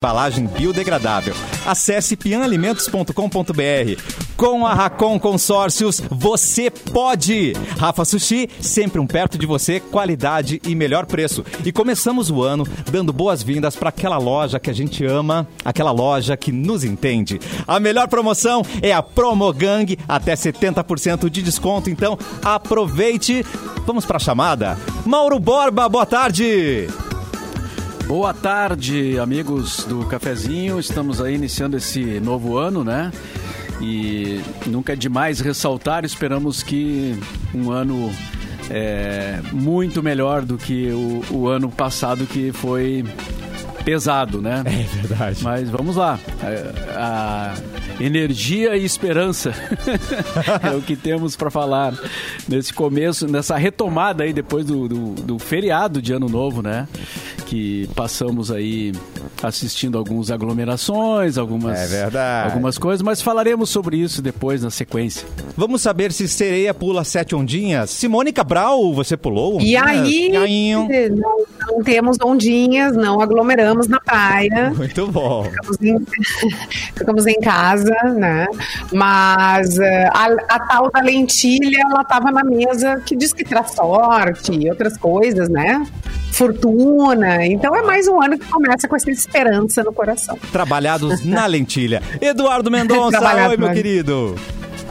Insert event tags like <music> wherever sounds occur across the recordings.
embalagem biodegradável. Acesse pianalimentos.com.br. Com a Racon Consórcios, você pode! Rafa Sushi, sempre um perto de você, qualidade e melhor preço. E começamos o ano dando boas-vindas para aquela loja que a gente ama, aquela loja que nos entende. A melhor promoção é a Promogang, até 70% de desconto, então aproveite. Vamos para a chamada. Mauro Borba, boa tarde! Boa tarde, amigos do Cafezinho. Estamos aí iniciando esse novo ano, né? E nunca é demais ressaltar, esperamos que um ano é, muito melhor do que o, o ano passado, que foi pesado, né? É verdade. Mas vamos lá. A, a energia e esperança <laughs> é o que temos para falar nesse começo, nessa retomada aí depois do, do, do feriado de Ano Novo, né? Que passamos aí assistindo algumas aglomerações, algumas, É verdade. algumas coisas, mas falaremos sobre isso depois na sequência. Vamos saber se sereia pula sete ondinhas. Simone Cabral, você pulou? E E aí? não, não temos ondinhas, não aglomeramos na praia. Muito bom. Ficamos em, <laughs> ficamos em casa, né? Mas eh, a, a tal da lentilha, ela estava na mesa que diz que traz sorte e outras coisas, né? Fortuna. Então é mais um ano que começa com essa esperança no coração. Trabalhados na lentilha. <laughs> Eduardo Mendonça, oi, meu querido.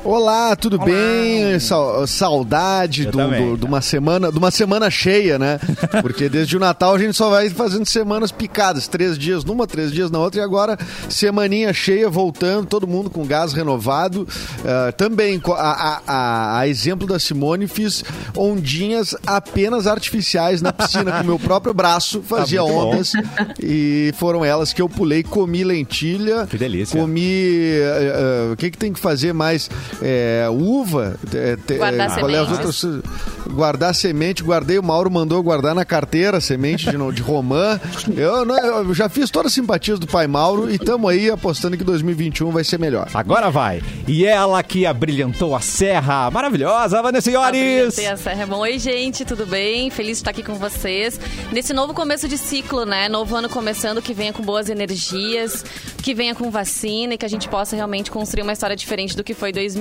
Olá, tudo bem? Sa- saudade Eu do- de uma semana, de uma semana cheia, né? <laughs> Porque desde o Natal a gente só vai fazendo semanas picadas, três dias numa, três dias na outra, e agora semaninha cheia, voltando, todo mundo com gás renovado. Ah, também, a, a- a- exemplo da Simone, fiz ondinhas apenas artificiais na piscina com o meu próprio braço, fazia Tá bom. ondas, e foram elas que eu pulei, comi lentilha, Que delícia. comi. eh, eh, o que, que tem que fazer mais? É, uva. é, te- Guardar qual é as sementes. outras? Guardar semente. Guardei, o Mauro mandou guardar na carteira semente de, de romã. Eu, não- eu já fiz todas as simpatias do pai Mauro e estamos aí apostando que 2021 vai ser melhor. Agora vai. E ela que abrilhantou a serra. Maravilhosa, Vanessa Iores. A serra é bom. Oi, gente, tudo bem? Feliz de estar aqui com vocês. Nesse novo começo de ciclo, né? Novo ano começando, que venha com boas energias, que venha com vacina e que a gente possa realmente construir uma história diferente do que foi 2020.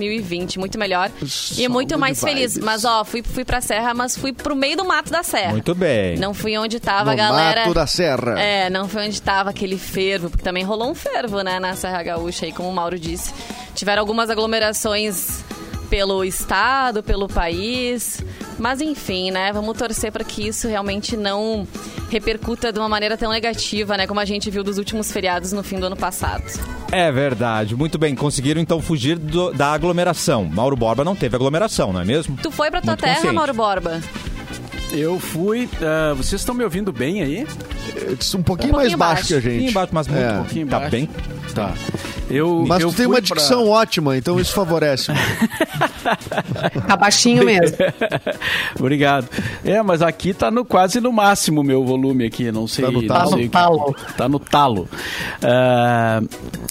Muito melhor e Saúde muito mais vibes. feliz. Mas, ó, fui, fui pra serra, mas fui pro meio do mato da serra. Muito bem. Não fui onde tava a galera. mato da serra. É, não foi onde tava aquele fervo, porque também rolou um fervo, né, na Serra Gaúcha, aí, como o Mauro disse. Tiveram algumas aglomerações pelo estado, pelo país. Mas enfim, né? Vamos torcer para que isso realmente não repercuta de uma maneira tão negativa, né? Como a gente viu dos últimos feriados no fim do ano passado. É verdade. Muito bem. Conseguiram então fugir do- da aglomeração. Mauro Borba não teve aglomeração, não é mesmo? Tu foi pra tua Muito terra, consciente. Mauro Borba? Eu fui. ah, vocês estão me ouvindo bem aí? Disse Um pouquinho, Um mais pouquinho baixo baixo. que a Um pouquinho gente. embaixo, mas muito. É. Um pouquinho tá baixo. bem. Tá. Eu, Mas eu tu tem uma pra- dicção ótima, então isso favorece. <laughs> Tá baixinho <laughs> mesmo. Obrigado. É, mas aqui tá no, quase no máximo o meu volume aqui, não sei. Tá no talo? sei Tá no talo. Tá no talo. Ah,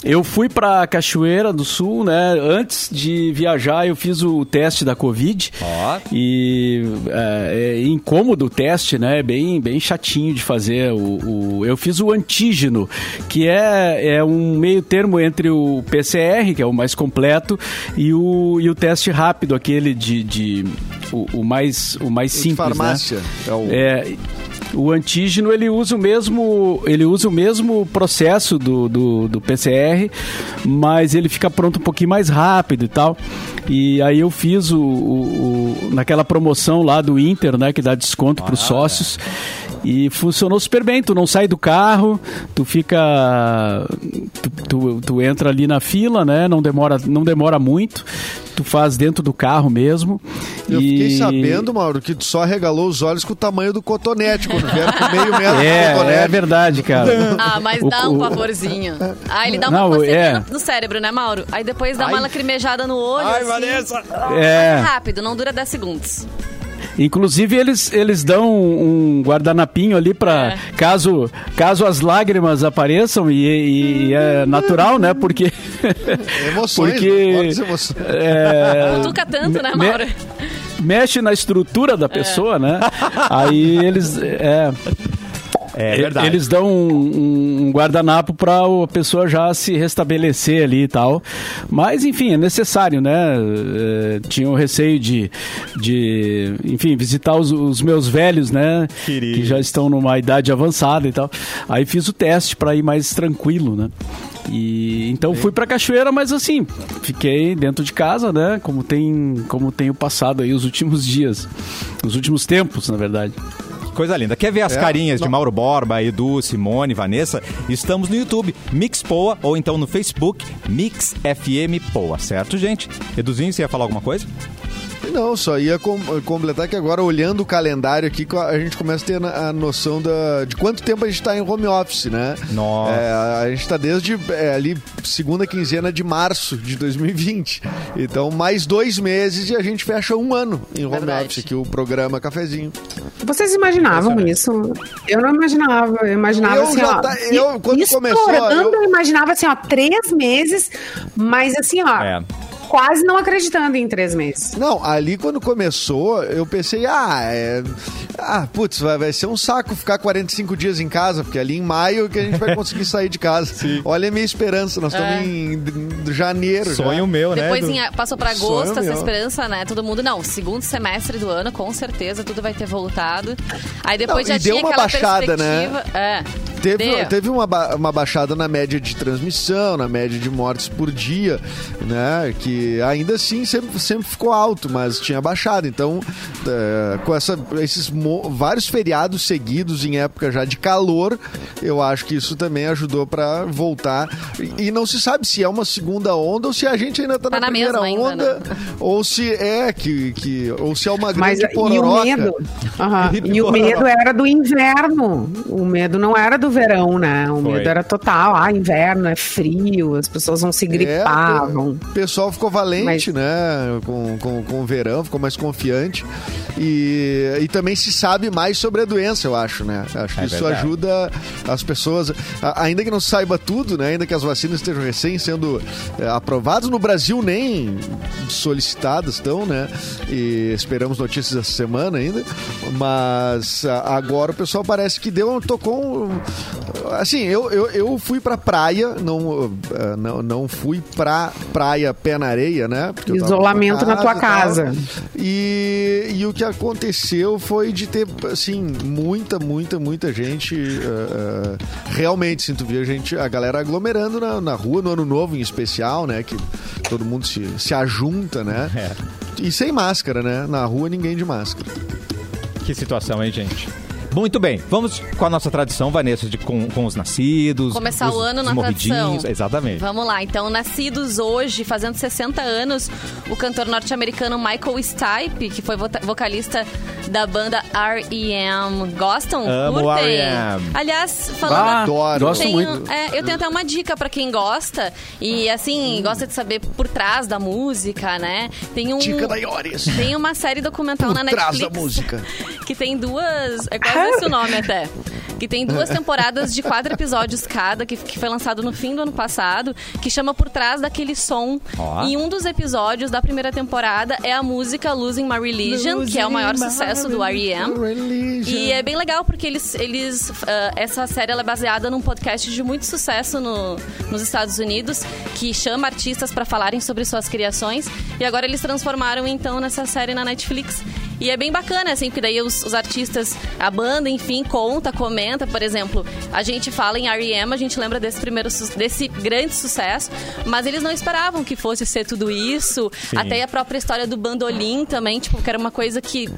eu fui pra Cachoeira do Sul, né? Antes de viajar, eu fiz o teste da Covid. Ó. E é, é incômodo o teste, né? É bem, bem chatinho de fazer. O, o- eu fiz o antígeno, que é, é um meio termo entre o PCR, que é o mais completo, e o, e o teste rápido, aquele de. de o, o mais, o mais De simples. farmácia. Né? É o- É, o antígeno ele usa o mesmo ele usa o mesmo processo do, do, do PCR, mas ele fica pronto um pouquinho mais rápido e tal. E aí eu fiz o, o- o- naquela promoção lá do Inter, né, que dá desconto para os sócios. E funcionou super bem, tu não sai do carro, tu fica. Tu, tu, tu entra ali na fila, né? Não demora, não demora muito. Tu faz dentro do carro mesmo. Eu e... fiquei sabendo, Mauro, que tu só regalou os olhos com o tamanho do cotonete, quando vieram com meio metro de É, cotonete. é verdade, cara. Ah, mas O- dá um o- pavorzinho. Ah, ele dá uma Não, é. no- cérebro, né, Mauro? Aí depois dá uma Ai. lacrimejada no olho. Ai, assim. Vanessa! É. Mas é rápido, não dura 10 segundos. Inclusive, eles, eles dão um guardanapinho ali para É. caso, caso as lágrimas apareçam, e, e é natural, né? Porque. <laughs> Emoções, porque. né? Fortes emoções. é, Não tanto, né, me- Mauro? mexe na estrutura da pessoa, né? Aí eles. É, É E- verdade. Eles dão um, um guardanapo para a pessoa já se restabelecer ali e tal. Mas, enfim, é necessário, né? Eh, tinha o receio de, de enfim, visitar os, os meus velhos, né? Querido. Que já estão numa idade avançada e tal. Aí fiz o teste para ir mais tranquilo, né? E então fui pra cachoeira, mas assim, fiquei dentro de casa, né? Como tem, como tenho passado aí os últimos dias, os últimos tempos, na verdade. Coisa linda. Quer ver as É, carinhas de não. Mauro Borba, Edu, Simone, Vanessa? Estamos no YouTube, Mix Poa, ou então no Facebook, Mix FM Poa, certo, gente? Eduzinho, você ia falar alguma coisa? Não, só ia com- completar que agora, olhando o calendário aqui, a gente começa a ter a noção da, de quanto tempo a gente está em home office, né? Nossa. É, a gente está desde é, ali, segunda quinzena de março de 2020. Então, mais dois meses e a gente fecha um ano em home Verdade. office, aqui o programa Cafezinho. Vocês imaginavam isso? Eu não imaginava. Eu imaginava Eu assim, já ó. tá- eu, quando começou, eu- eu imaginava assim, ó, três meses, mas assim, ó, É. quase não acreditando em três meses. Não, ali quando começou, eu pensei, ah, é. Ah, putz, vai, vai ser um saco ficar 45 dias em casa, porque ali em maio que a gente vai conseguir sair de casa. <laughs> Olha a minha esperança, nós estamos É. em, janeiro. já. Sonho meu, né? Depois passou pra Sonho agosto essa meu. esperança, né? Todo mundo, não, segundo semestre do ano, com certeza, tudo vai ter voltado. Aí depois Não, já e deu tinha uma aquela baixada, né? perspectiva. É. Teve, teve uma, ba- uma baixada na média de transmissão, na média de mortes por dia, né? Que ainda assim sempre, sempre ficou alto, mas tinha baixado. Então, é, com essa, esses vários feriados seguidos em época já de calor, eu acho que isso também ajudou para voltar. E, e não se sabe se é uma segunda onda ou se a gente ainda tá, Tá na, na primeira mesma ainda, onda, né? ou se é que, que ou se é uma Mas grande e o medo? Aham, Gripe <laughs> E o medo era do inverno. O medo não era do verão, né? O Foi. medo era total. Ah, inverno, é frio, as pessoas vão se gripar. É, vão... o pessoal ficou valente, Mas- né? Com, com, com o verão, ficou mais confiante. E, e também se sabe mais sobre a doença, eu acho, né? Acho que É isso verdade. ajuda as pessoas, a- ainda que não se saiba tudo, né? Ainda que as vacinas estejam recém sendo é, aprovadas, no Brasil nem solicitadas estão, né? E esperamos notícias essa semana ainda. Mas agora o pessoal parece que deu, tocou um, Assim, eu, eu, eu fui pra praia, não, eh, não, não fui pra praia pé na areia, né? Isolamento na tua e tal. casa. E, e o que aconteceu foi de ter, assim, muita, muita, muita gente. eh, realmente, sinto ver a gente, a galera aglomerando na, na rua, no ano novo em especial, né? Que todo mundo se, se ajunta, né? É. E sem máscara, né? Na rua ninguém de máscara. Que situação, hein, gente? Muito bem, vamos com a nossa tradição, Vanessa, de, com, com os nascidos. Começar os, o ano os na tradição. Exatamente. Vamos lá, então, nascidos hoje, fazendo 60 anos, o cantor norte-americano Michael Stipe, que foi vocalista da banda R.E.M. Gostam? Amo Curtem? R.E.M.. Aliás, falando... Ah, Adoro. gosto Tem- muito. é, eu tenho até uma dica pra quem gosta e assim gosta de saber por trás da música, né? Tem um Dica da Ioris. tem uma série documental Por na trás Netflix da música. <laughs> que tem duas, é quase esse o nome até. Que tem duas temporadas de quatro episódios cada, que, que foi lançado no fim do ano passado, que chama Por Trás daquele Som. Ó. E um dos episódios da primeira temporada é a música Losing My Religion, que é o maior sucesso do R.E.M. E é bem legal porque eles, eles ah, essa série ela é baseada num podcast de muito sucesso no, nos Estados Unidos que chama artistas para falarem sobre suas criações e agora eles transformaram então nessa série na Netflix. E é bem bacana, assim, porque daí os, os artistas, a banda, enfim, conta, comenta, por exemplo, a gente fala em R.E.M., a gente lembra desse primeiro, desse grande sucesso, mas eles não esperavam que fosse ser tudo isso, Sim. até a própria história do bandolim também, tipo, que era uma coisa que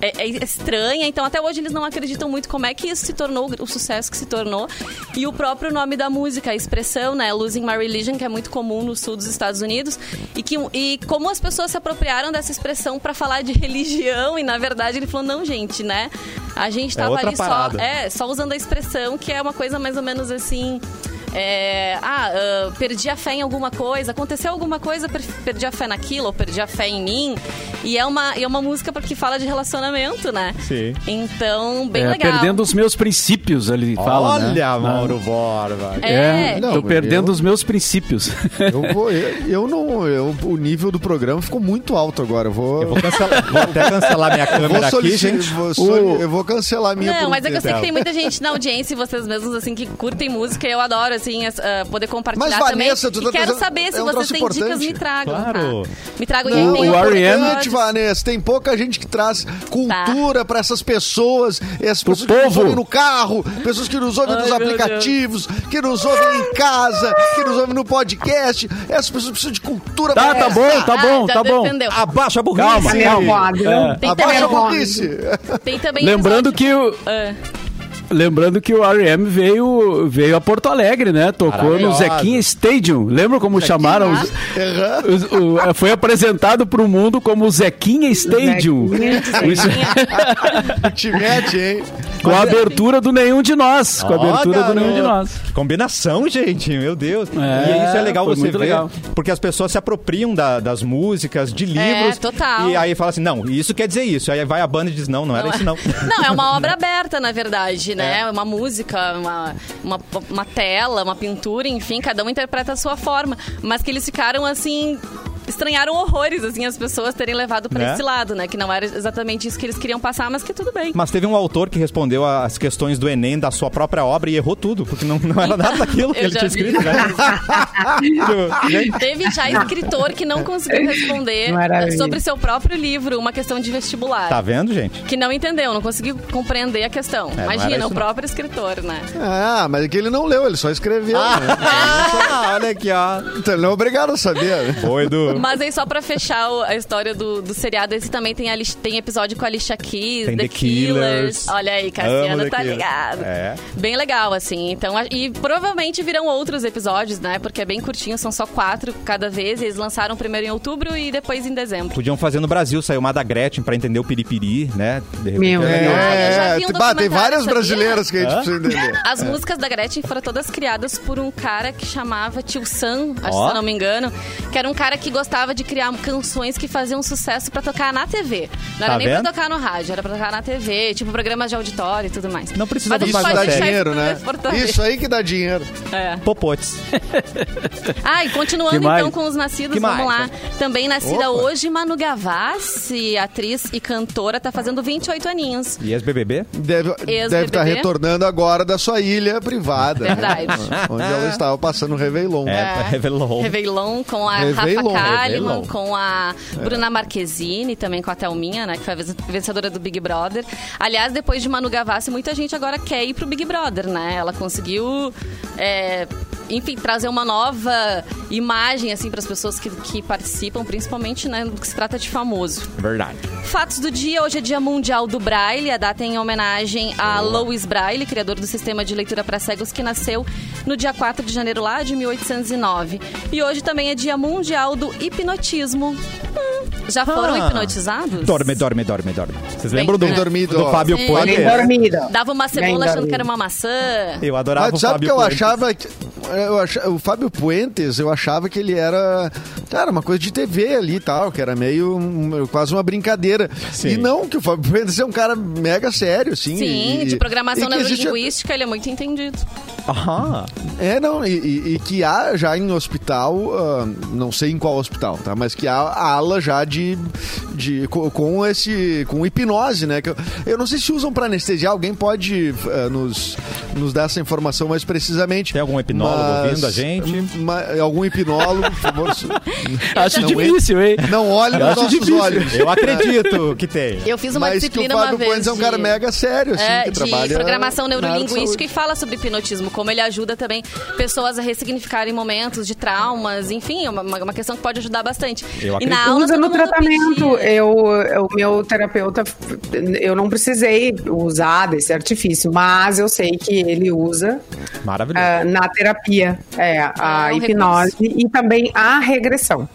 é, é estranha, então até hoje eles não acreditam muito como é que isso se tornou o sucesso que se tornou. E o próprio nome da música, a expressão, né, Losing My Religion, que é muito comum no sul dos Estados Unidos, e, que, e como as pessoas se apropriaram dessa expressão para falar de <laughs> religião, e na verdade ele falou, não, gente, né, a gente É tava outra ali só, parada. é, só usando a expressão, que é uma coisa mais ou menos assim... é, ah, ah, perdi a fé em alguma coisa, aconteceu alguma coisa, per- perdi a fé naquilo, ou perdi a fé em mim. E é uma, é uma música porque fala de relacionamento, né? Sim. Então, bem É, legal. perdendo os meus princípios, ele fala, né? Olha, Mauro Borba. É. É, Não, tô perdendo eu- os meus princípios. <laughs> Eu, vou, eu, eu não. Eu, o nível do programa ficou muito alto agora. Eu vou. Eu vou, cancelar, <laughs> vou até cancelar minha eu vou câmera aqui, gente. vou soli- eu vou cancelar a minha Não, mas é que eu sei que tem muita gente na audiência e vocês mesmos, assim, que curtem música. Eu adoro, assim, as- ah, poder compartilhar Mas, Vanessa, também. tu e tá quero saber se é um vocês têm dicas, importante. me tragam. Claro. Tá? Me tragam Não, e tem o. Importante, Vanessa. Tem pouca gente que traz cultura pra essas pessoas. E as Pro pessoas que nos povo. ouvem no carro, pessoas que nos ouvem Ai, nos meu Deus. aplicativos, que nos ouvem em casa, que nos ouvem no podcast. Essas pessoas precisam de cultura Tá, pra tá bom, tá Ah, bom, já tá bom. defendeu. Abaixa a burrice. Calma, Tá calma. É. Abaixa a burrice. Tem também Lembrando que o, Ah, lembrando que o R.E.M. veio, veio a Porto Alegre, né? Tocou no. Zequinha Stadium. Lembra como chamaram? os- Aham. <laughs> os- o- é, foi apresentado para o mundo como Zequinha Stadium. Zequinha, <laughs> Isso- Te mete, <laughs> hein? Com a abertura do Nenhum de Nós. Com a abertura do. Nenhum de Nós. Que Combinação, gente, meu Deus. É, e isso é legal você muito ver, legal. porque as pessoas se apropriam da- das músicas, de livros. É, total. E aí fala assim, não, isso quer dizer isso. Aí vai a banda e diz, não, não era isso não. <laughs> Não, é uma obra <laughs> aberta, na verdade, né? Uma música, uma, uma, uma tela, uma pintura, enfim, cada um interpreta a sua forma. Mas que eles ficaram assim. Estranharam horrores, assim, as pessoas terem levado pra Né? esse lado, né? Que não era exatamente isso que eles queriam passar, mas que tudo bem. Mas teve um autor que respondeu as questões do Enem da sua própria obra e errou tudo, porque não, não era nada daquilo que ele tinha vi. escrito, né? <laughs> Tipo, Teve já escritor que não conseguiu responder Maravilha. sobre seu próprio livro, uma questão de vestibular. tá vendo, gente? Que não entendeu, não conseguiu compreender a questão. era Imagina, isso, o não. próprio escritor, né? Ah, mas é que ele não leu, ele só escreveu. né? <laughs> Ah, olha aqui, ó. Então ele não é obrigado a saber. né? Foi, Edu. Mas aí, só pra fechar a história do, do seriado, esse também tem, a tem episódio com a Alicia Keys, Tem The, The Killers. Olha aí, Cassiano tá Killers. ligado. É. Bem legal, assim. Então, a- e provavelmente virão outros episódios, né? Porque é bem curtinho, são só quatro cada vez. Eles lançaram primeiro em outubro e depois em dezembro. Podiam fazer no Brasil, saiu uma da Gretchen pra entender o piripiri, né? De repente Meu é. Ah, já vi um É, bah, tem várias sabia? brasileiras que a gente Hã? precisa entender. <laughs> As músicas da Gretchen foram todas criadas por um cara que chamava Tio Sam, acho Ó. se eu não me engano, que era um cara que gostava de criar canções que faziam sucesso pra tocar na TV. Não era Tá nem vendo? pra tocar no rádio, era pra tocar na TV, tipo programas de auditório e tudo mais. Não precisa Mas Isso dá dinheiro, né? Isso aí que dá dinheiro. É. Popotes. <laughs> Ah, e continuando então com os nascidos, Que vamos mais? lá. Também nascida Opa. hoje, Manu Gavassi, atriz e cantora, tá fazendo 28 aninhos. E ex-BBB? Deve estar retornando agora da sua ilha privada. né? Verdade. Onde ela estava passando o Réveillon. É, revelou. Réveillon com a Réveillon. Rafa Kalimann, com a Bruna Marquezine, também com a Thelminha, né? Que foi a ven- vencedora do Big Brother. Aliás, depois de Manu Gavassi, muita gente agora quer ir pro Big Brother, né? Ela conseguiu, é, enfim, trazer uma nova imagem, assim, para as pessoas que, que participam, principalmente, né? No que se trata de famoso. Verdade. Fatos do dia, hoje é dia mundial do Braille. A data é em homenagem a Louis Braille, criador do sistema de leitura para cegos, que nasceu no dia 4 de janeiro lá de 1809. E hoje também é dia mundial do hipnotismo. Hum, já foram Ah. hipnotizados? Dorme, dorme, dorme, dorme. Vocês Bem, lembram do, bem dormido, do. Fábio. Bem. Dava uma cebola achando que era uma maçã. Eu adorava Mas o sabe Fábio que eu achava? que- Eu achava, o Fábio Puentes, eu achava que ele era. Cara, uma coisa de TV ali e tal, que era meio. um- quase uma brincadeira. Sim. E não, que o Fábio Puentes é um cara mega sério, assim. Sim, e- de programação e que existe- neurolinguística, ele é muito entendido. Aham. É, não, e, e- e que há já em hospital, ah, não sei em qual hospital, tá? Mas que há ala já de. de co- com, esse. com hipnose, né? Que eu, eu não sei se usam pra anestesiar, alguém pode ah, nos, nos dar essa informação mais precisamente. Tem algum hipnólogo ouvindo a gente? ma- algum hipnólogo, por favor. <laughs> Acho Não, difícil, hein? Não olhe nos acho nossos difícil. olhos. Eu acredito que tem. Eu fiz uma Mas que o disciplina uma Fábio vez. É um cara de- mega sério, assim, É, que de trabalha. programação neurolinguística e fala sobre hipnotismo, como ele ajuda também pessoas a ressignificarem momentos de traumas, enfim, é uma, uma questão que pode ajudar bastante. Eu e na aula Usa no tratamento. Eu, o meu terapeuta, eu não precisei usar desse artifício, mas eu sei que ele usa Maravilhoso. ah, na terapia é, a É um hipnose e também a regressão.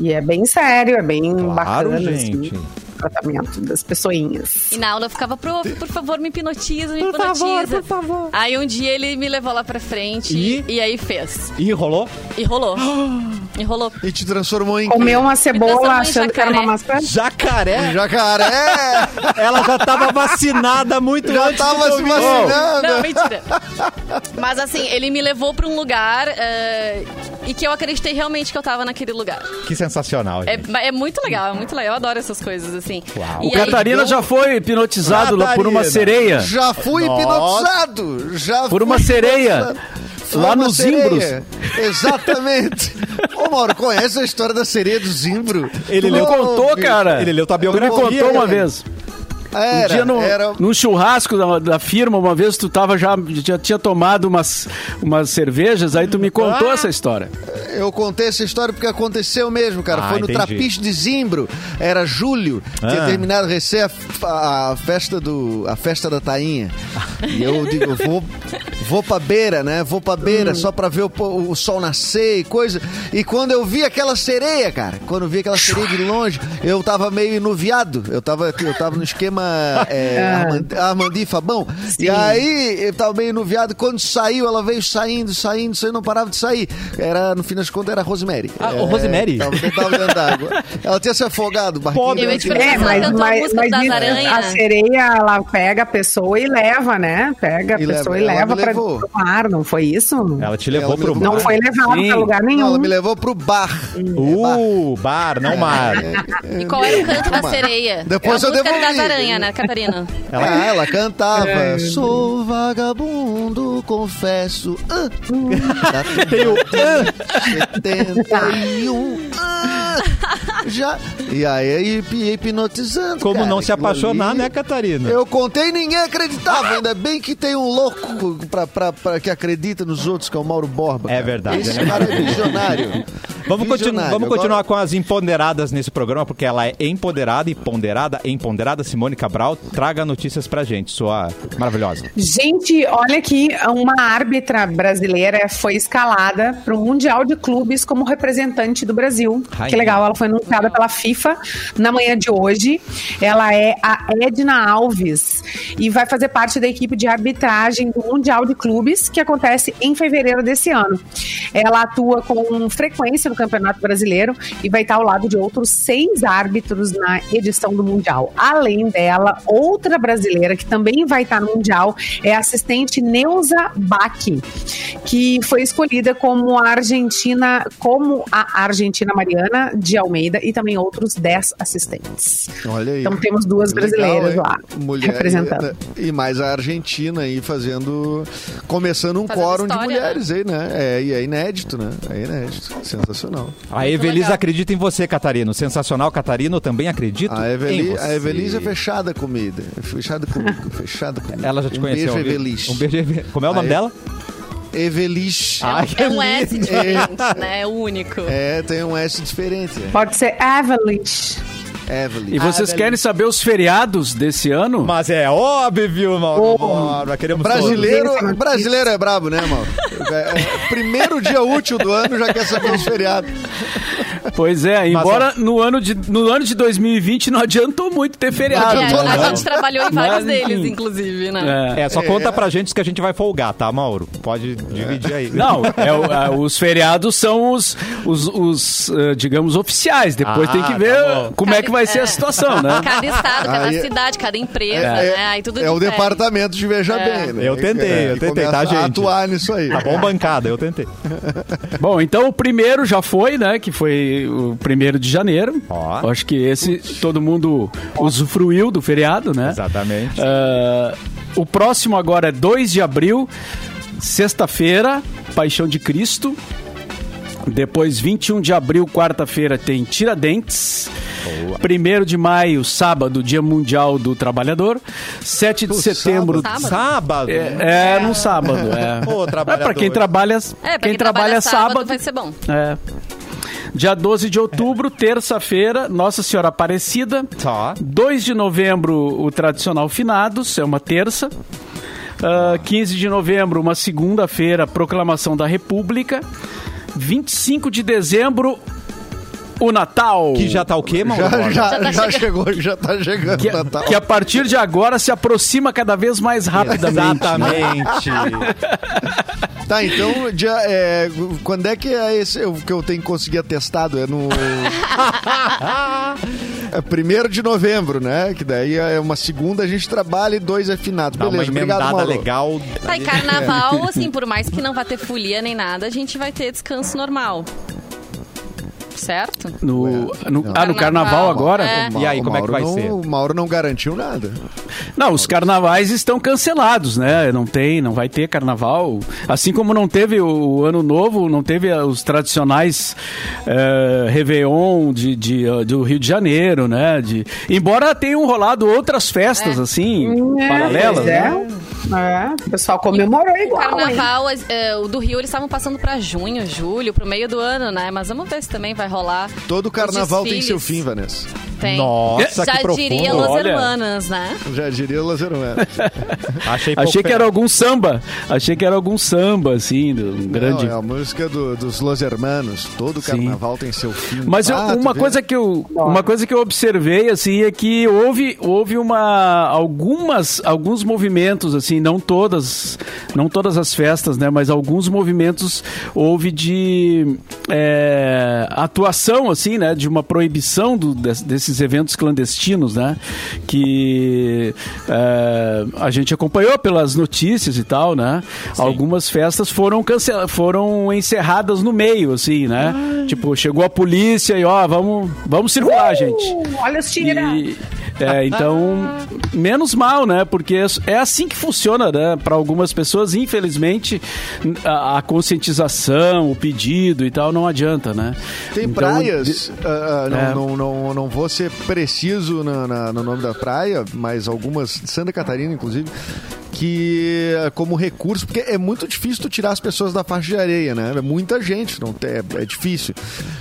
E é bem sério, é bem Claro, bacana. gente. assim. Tratamento das pessoinhas. E na aula eu ficava, por, por favor, me hipnotiza, me hipnotiza. Aí um dia ele me levou lá pra frente E? e, aí fez. Ih, rolou? E rolou. e rolou. E te transformou em Comeu uma cebola achando que era uma maçã. Jacaré. jacaré! <laughs> Ela já tava vacinada muito Já antes tava do se vacinando. Não, mentira. Mas assim, ele me levou pra um lugar eh, e que eu acreditei realmente que eu tava naquele lugar. Que sensacional. É, gente. é muito legal, é muito legal. Eu adoro essas coisas, assim. Uau. O Catarina aí, já foi hipnotizado lá por uma Catarina. sereia. Já fui Nossa. hipnotizado! Já Por uma sereia. Lá uma nos. Zimbros. Exatamente. <laughs> Ô, Mauro, conhece a história da sereia do Zimbro? Ele Tu me leu- contou, cara. Ele leu tua Tu me biografia. contou uma cara. vez. Era, um dia no, era... num churrasco da, da firma, uma vez tu tava já, já tinha tomado umas, umas cervejas, aí tu me contou Ah. essa história. Eu contei essa história porque aconteceu mesmo, cara. Ah, Foi no entendi. Trapiche de Zimbro. Era julho. Tinha Ah. terminado recém a, a festa do a festa da tainha. E eu digo, vou vou pra beira, né? Vou pra beira só pra ver o, o sol nascer e coisa. E quando eu vi aquela sereia, cara, quando eu vi aquela sereia de longe, eu tava meio enuviado. Eu tava eu tava no esquema é, <laughs> Armand- Armandi Fabão. E aí eu tava meio enuviado. Quando saiu, ela veio saindo, saindo, saindo, não parava de sair. Era, no fim das contas, era a Rosemary. Ah, o Rosemary? Tava, tava dentro d'água. Ela tinha se afogado. Pobre. Eu ia te É, Ela mas, mas, mas a sereia, ela pega a pessoa e leva, né? Pega a E pessoa leva. e Ela leva pra levou. pro mar, não foi isso? Ela te levou Ela pro mar. Não foi levado Sim. pra lugar Não, nenhum. ela me levou pro bar. Uh, bar, não mar. E qual era o canto da sereia? Depois é a eu devolvi. Né, Catarina? <laughs> Ela- Ah, ela cantava. Sou vagabundo, confesso. Ah, <laughs> Tem o 71. Ah, já. E aí, hip- hipnotizando. Como cara, não se apaixonar, ali. né, Catarina? Eu contei e ninguém acreditava. Ainda bem que tem um louco pra, pra, pra que acredita nos outros, que é o Mauro Borba. É cara. verdade, Esse né? cara é visionário. Vamos, continu vamos Agora- continuar com as empoderadas nesse programa, porque ela é empoderada e ponderada. Empoderada, Simone Cabral, traga notícias pra gente, sua maravilhosa. Gente, olha aqui, uma árbitra brasileira foi escalada para o Mundial de Clubes como representante do Brasil. Ai. Que legal, ela foi anunciada pela FIFA na manhã de hoje. Ela é a Edna Alves e vai fazer parte da equipe de arbitragem do Mundial de Clubes, que acontece em fevereiro desse ano. Ela atua com frequência no Campeonato Brasileiro e vai estar ao lado de outros seis árbitros na edição do Mundial. Além dela, outra brasileira que também vai estar no Mundial é a assistente Neuza Bach, que foi escolhida como a Argentina, como a Argentina Mariana de Almeida e também outros dez assistentes. Olha aí. Então temos duas brasileiras Legal, lá? Mulher- representando. E, e mais a Argentina aí fazendo. Começando um Fazendo quórum de história, mulheres aí, né? É, e é inédito, né? É inédito. Sensacional. A Evelise legal. acredita em você, Catarino. Sensacional, Catarino, também acredito A, em Eveli, você. a Evelise é fechada comida. É fechada comigo. <laughs> fechada comigo. Ela já te um conheceu. Beijo. Um beijo, Evelise. Como é o nome dela? Evelis. Ai, é um S diferente, né? É o único. É, tem um S diferente. é. Pode ser Avalanche. Evelyn. E vocês Ah, querem saber os feriados desse ano? Mas é óbvio, Mauro. Mauro, queremos Brasileiro, Todos. <laughs> brasileiro é brabo, né, Mauro? É, é, primeiro dia útil do ano já quer saber os feriados. Pois é, embora no, ano de, no ano de 2020 não adiantou muito ter feriado. É, a gente trabalhou em vários Mas, deles, inclusive, né? É. É, só conta pra gente que a gente vai folgar, tá, Mauro? Pode dividir aí. Não, é é, os feriados são os, os, os, eh, digamos, oficiais. Depois Ah, tem que tá ver bom. como é que vai ser a situação, né? Cada estado, cada Aí- cidade, cada empresa, É, né? Aí tudo é o departamento de Veja É. Bem, né? Eu tentei, eu tentei, tá, gente? atuar nisso aí. Tá bom, bancada, eu tentei. Bom, então o primeiro já foi, né? Que foi o primeiro de janeiro. Ó. Acho que esse todo mundo usufruiu do feriado, né? Exatamente. Ah, o próximo agora é 2 de abril, sexta-feira, Paixão de Cristo. Depois, 21 de abril, quarta-feira, tem Tiradentes. 1 de maio, sábado, Dia Mundial do Trabalhador. 7 de Pô, setembro. sábado? Sábado. É, é no sábado. É. É pra quem trabalha, É, pra quem trabalha sábado. vai ser bom. É. Dia 12 de outubro, terça-feira, Nossa Senhora Aparecida. Tá. 2 de novembro, o tradicional Finados, é uma terça. Ah, 15 de novembro, uma segunda-feira, Proclamação da República. 25 de dezembro, o Natal. Que já tá o quê, Mauro? Já, já, Já tá já chegou, já tá chegando que, o Natal. que a partir de agora se aproxima cada vez mais rapidamente. Exatamente. <laughs> Tá, então, dia, é, quando é que é esse o que eu tenho que conseguir atestado? É no. <laughs> é primeiro de novembro, né? Que daí é uma segunda, a gente trabalha e dois é finado. Dá uma Beleza, obrigado, emendada Mauro. legal. Tá, e carnaval, assim, por mais que não vá ter folia nem nada, a gente vai ter descanso normal. Certo? No, Ué, no- não. ah, no carnaval agora? É. E aí, como é que vai não- ser? O Mauro não garantiu nada. Não, os carnavais estão cancelados, né? Não tem, não vai ter carnaval. Assim como não teve o ano novo, não teve eh, os tradicionais eh, Réveillon de, de, eh, do Rio de Janeiro, né? De, embora tenham rolado outras festas, assim, É, paralelas, pois né? É. O pessoal comemorou igual. hein? Carnaval, é, o do Rio, eles estavam passando pra junho, julho, pro meio do ano, né? Mas vamos ver se também vai rolar. Todo os carnaval tem seu fim, Vanessa. Tem. Nossa, Já que profundo. diria Los Olha. Hermanos, né? Já diria o Lazaromero. <laughs> Achei, Achei que era algum samba. Achei que era algum samba, assim, do- um grande. Não, é a música do- dos Los Hermanos. Todo Sim. carnaval tem seu fim. Mas eu- Ah, tu uma vê? coisa que eu uma coisa que eu observei assim é que houve houve uma algumas alguns movimentos assim não todas não todas as festas né mas alguns movimentos houve de é, atuação assim né de uma proibição do- des- desses eventos clandestinos né que é, a gente acompanhou pelas notícias e tal né algumas festas foram foram encerradas no meio assim né tipo chegou a polícia e ó vamos vamos circular gente. Uh, olha os tira. É, então, menos mal, né? Porque é assim que funciona, né? Para algumas pessoas, infelizmente, a, a conscientização, o pedido e tal não adianta, né? Tem Então, praias, ah, ah, não, É. não, não, não vou ser preciso na- na- no nome da praia, mas algumas, de Santa Catarina, inclusive, que ah, como recurso, porque é muito difícil tu tirar as pessoas da faixa de areia, né? É muita gente, não tem- é, é difícil.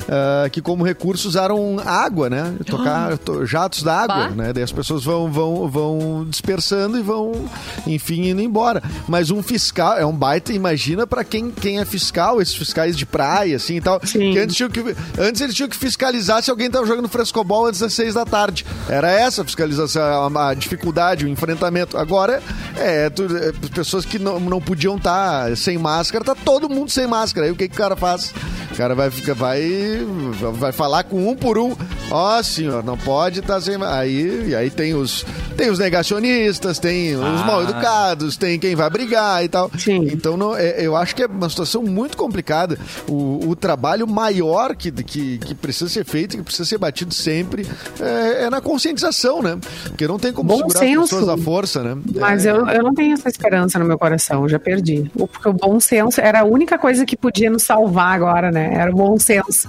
Ah, que como recurso usaram água, né? Tocar to- jatos d'água, né? Daí as pessoas vão, vão, vão dispersando e vão, enfim, indo embora. Mas um fiscal, é um baita, imagina pra quem, quem é fiscal, esses fiscais de praia, assim e tal. Sim. Que antes, tinham que, antes eles tinham que fiscalizar se alguém tava jogando frescobol antes das seis da tarde. Era essa a fiscalização, a, a dificuldade, o enfrentamento. Agora, é, tu, é, pessoas que não, não podiam estar sem máscara, tá todo mundo sem máscara. Aí o que, que o cara faz? O cara vai, ficar, vai, vai falar com um por um. Ó, senhor, não pode estar sem máscara. Aí, e aí tem os, tem os negacionistas, tem os Ah. mal educados, tem quem vai brigar e tal. Sim. Então, não, é- eu acho que é uma situação muito complicada. O, o trabalho maior que, que, que precisa ser feito, que precisa ser batido sempre, é, é na conscientização, né? Porque não tem como Bom segurar senso. as pessoas à força, né? Mas É, eu, eu não tenho essa esperança no meu coração, já perdi. O- Porque o bom senso era a única coisa que podia nos salvar agora, né? Era o bom senso.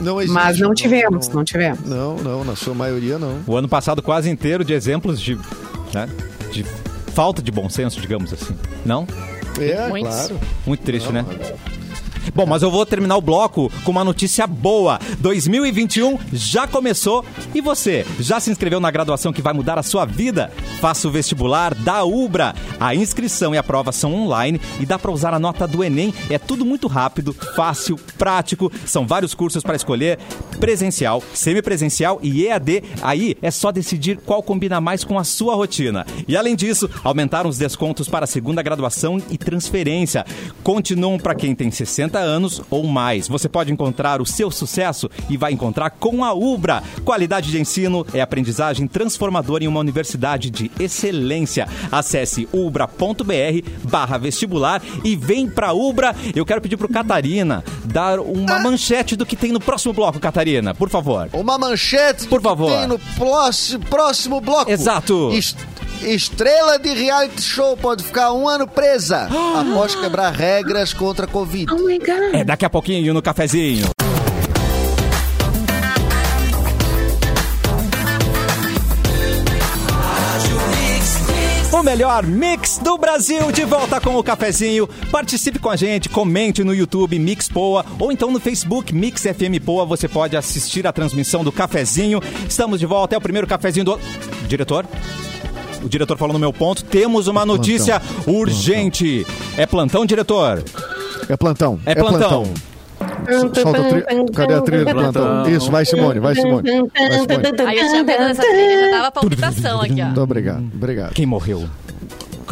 não existe, Mas não tivemos, não tivemos. Não, não, na sua maioria não. O ano passado quase inteiro de exemplos de, né, de falta de bom senso, digamos assim. Não? É, Muitos. claro. Muito triste, né? Bom, mas eu vou terminar o bloco com uma notícia boa. 2021 já começou e você já se inscreveu na graduação que vai mudar a sua vida? Faça o vestibular da Ubra. A inscrição e a prova são online e dá para usar a nota do Enem. É tudo muito rápido, fácil, prático. São vários cursos para escolher: presencial, semipresencial e EAD. Aí é só decidir qual combina mais com a sua rotina. E além disso, aumentaram os descontos para segunda graduação e transferência. Continuam para quem tem 60 anos ou mais. Você pode encontrar o seu sucesso e vai encontrar com a Ubra. Qualidade de ensino é aprendizagem transformadora em uma universidade de excelência. Acesse ubra.br barra vestibular e vem pra Ubra. Eu quero pedir pro Catarina dar uma manchete do que tem no próximo bloco, Catarina, por favor. Uma manchete Por do que favor. tem no próximo, bloco. Exato. Estrela de reality show pode ficar um ano presa após quebrar regras contra a Covid. Oh my God. É daqui a pouquinho no cafezinho. O melhor mix do Brasil de volta com o cafezinho. Participe com a gente, comente no YouTube Mix Poa ou então no Facebook Mix FM Poa. Você pode assistir a transmissão do cafezinho. Estamos de volta, é o primeiro cafezinho do. Diretor? O diretor falou no meu ponto. Temos uma notícia urgente. É plantão, diretor? É plantão. É plantão. Solta a trilha. Cadê a trilha do plantão? Isso, vai Simone, vai Simone. Vai, Simone. Aí eu tinha medo dessa trilha, já dava palpitação aqui, ó. Muito obrigado, obrigado. Quem morreu?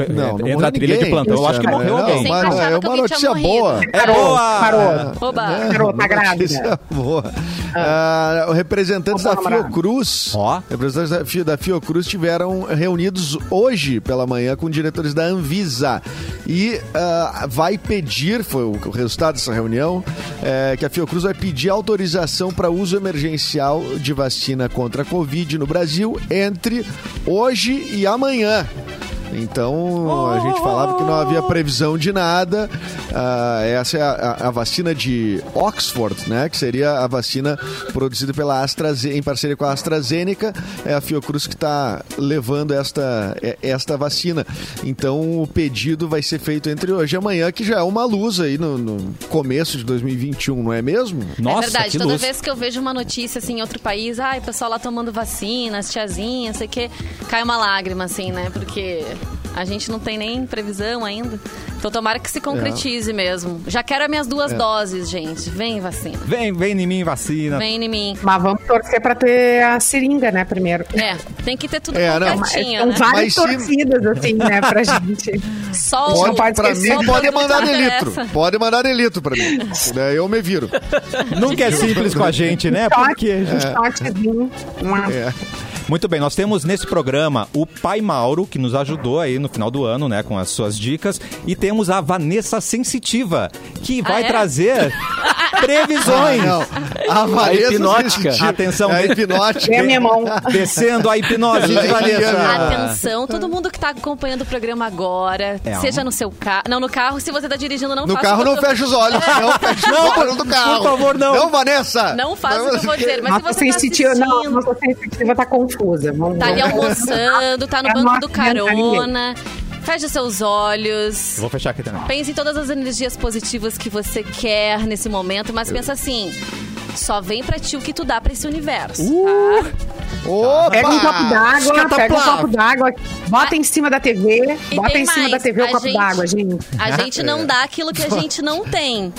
Não, não Entra a trilha de ninguém. plantão. Eu acho que morreu não, alguém. Mas é uma notícia boa. É boa! parou. Oba. Parou, tá grávida. Notícia <laughs> boa. Ah, os representantes da. Fiocruz, Ó. representantes da, Fio- da Fiocruz tiveram reunidos hoje pela manhã com diretores da Anvisa e ah, vai pedir, foi o, o resultado dessa reunião, é, que a Fiocruz vai pedir autorização para uso emergencial de vacina contra a Covid no Brasil entre hoje e amanhã. Então, a gente falava que não havia previsão de nada. Ah, essa é a, a- a vacina de Oxford, né? Que seria a vacina produzida pela AstraZeneca, em parceria com a AstraZeneca. É a Fiocruz que está levando esta, é- esta vacina. Então, o pedido vai ser feito entre hoje e amanhã, que já é uma luz aí no, no começo de 2021, não é mesmo? Nossa, é verdade, que toda luz. vez que eu vejo uma notícia assim em outro país, ai, o pessoal lá tomando vacinas, tiazinha, sei que, cai uma lágrima, assim, né? Porque a gente não tem nem previsão ainda. Então tomara que se concretize mesmo. Já quero as minhas duas doses, gente. Vem vacina. Vem, vem em mim, vacina. Vem em mim. Mas vamos torcer pra ter a seringa, né, primeiro. É, tem que ter tudo É, não, completinho, São né? várias Mas se- torcidas, assim, né, pra gente. <laughs> Só Pode- o pode pra esquecer. mim, pode mandar não de litro. interessa. Pode mandar de litro pra mim. Daí eu me viro. Nunca é simples com a gente, né? Porque... Um shotzinho. Uma- É. Muito bem, nós temos nesse programa o Pai Mauro, que nos ajudou aí no final do ano, né, com as suas dicas, e temos a Vanessa Sensitiva, que vai é? trazer <laughs> previsões. Não, a Vanessa hipnótica. sensitiva. Atenção, É a hipnótica. Vem a minha mão. Descendo a hipnose de Vanessa. Atenção, todo mundo que tá acompanhando o programa agora, É, seja no seu carro. Não, no carro, se você tá dirigindo, não No faça carro o não tô- fecha os olhos. <laughs> Não fecha os olhos do carro. por favor, não. Não, Vanessa. Não faça o que eu vou dizer, mas Nossa se você tá sensitiva, não, nossa sensitiva tá confusa. Vamos, tá ali almoçando, tá no Eu banco do carona, feche seus olhos. Vou fechar aqui também. Pense em todas as energias positivas que você quer nesse momento, mas pensa assim, só vem pra ti o que tu dá pra esse universo, Uh! tá? Opa! Pega um copo d'água, pega um copo d'água, bota em cima da TV, E bota em cima mais, da TV o a copo d'água, gente. A gente não dá aquilo que a gente não tem.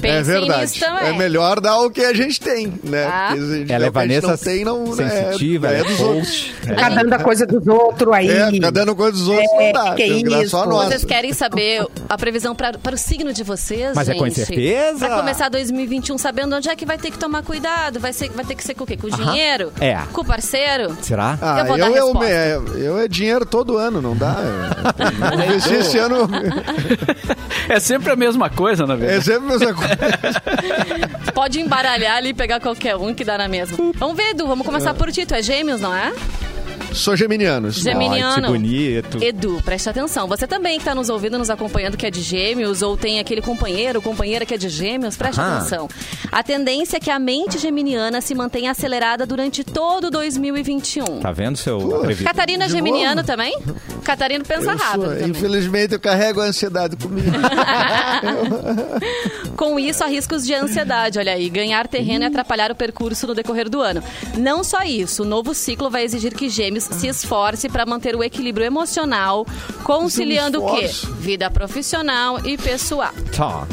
Pensem É verdade. nisso também. É melhor dar o que a gente tem, né? Ah. A gente Ela é Vanessa não tem, não, sensitiva, é, ela é é dos outros. Ficar dando a coisa dos outros aí. É, ficar dando coisa dos outros É, não dá. que que dar isso? só nossa. Vocês querem saber a previsão pra- para o signo de vocês, Mas é gente? com certeza. Pra começar 2021 sabendo onde é que vai ter que tomar cuidado. Vai, ser, vai ter que ser com o quê? Com o dinheiro? É. Com o parceiro? Será? Ah, Eu vou dar a eu, resposta. é, eu é dinheiro todo ano, não dá? <laughs> Ver se esse ano <laughs> <laughs> É sempre a mesma coisa, na é verdade. sempre a mesma coisa. <laughs> Pode embaralhar ali e pegar qualquer um que dá na mesma. Vamos ver, Edu. Vamos começar por ti. Tu é gêmeos, não é? Sou geminiano. Geminiano. Ai, que bonito. Edu, preste atenção. Você também que está nos ouvindo, nos acompanhando, que é de gêmeos, ou tem aquele companheiro, companheira que é de gêmeos, preste Aham. atenção. A tendência é que a mente geminiana se mantenha acelerada durante todo 2021. Tá vendo seu? Catarina geminiano novo? também? Catarina pensa Eu sou- rápido também. infelizmente, eu carrego a ansiedade comigo. <laughs> Com isso, há riscos de ansiedade, olha aí, ganhar terreno e atrapalhar o percurso no decorrer do ano. Não só isso, o novo ciclo vai exigir que Gêmeos se esforce para manter o equilíbrio emocional, conciliando o quê? Vida profissional e pessoal. Tá.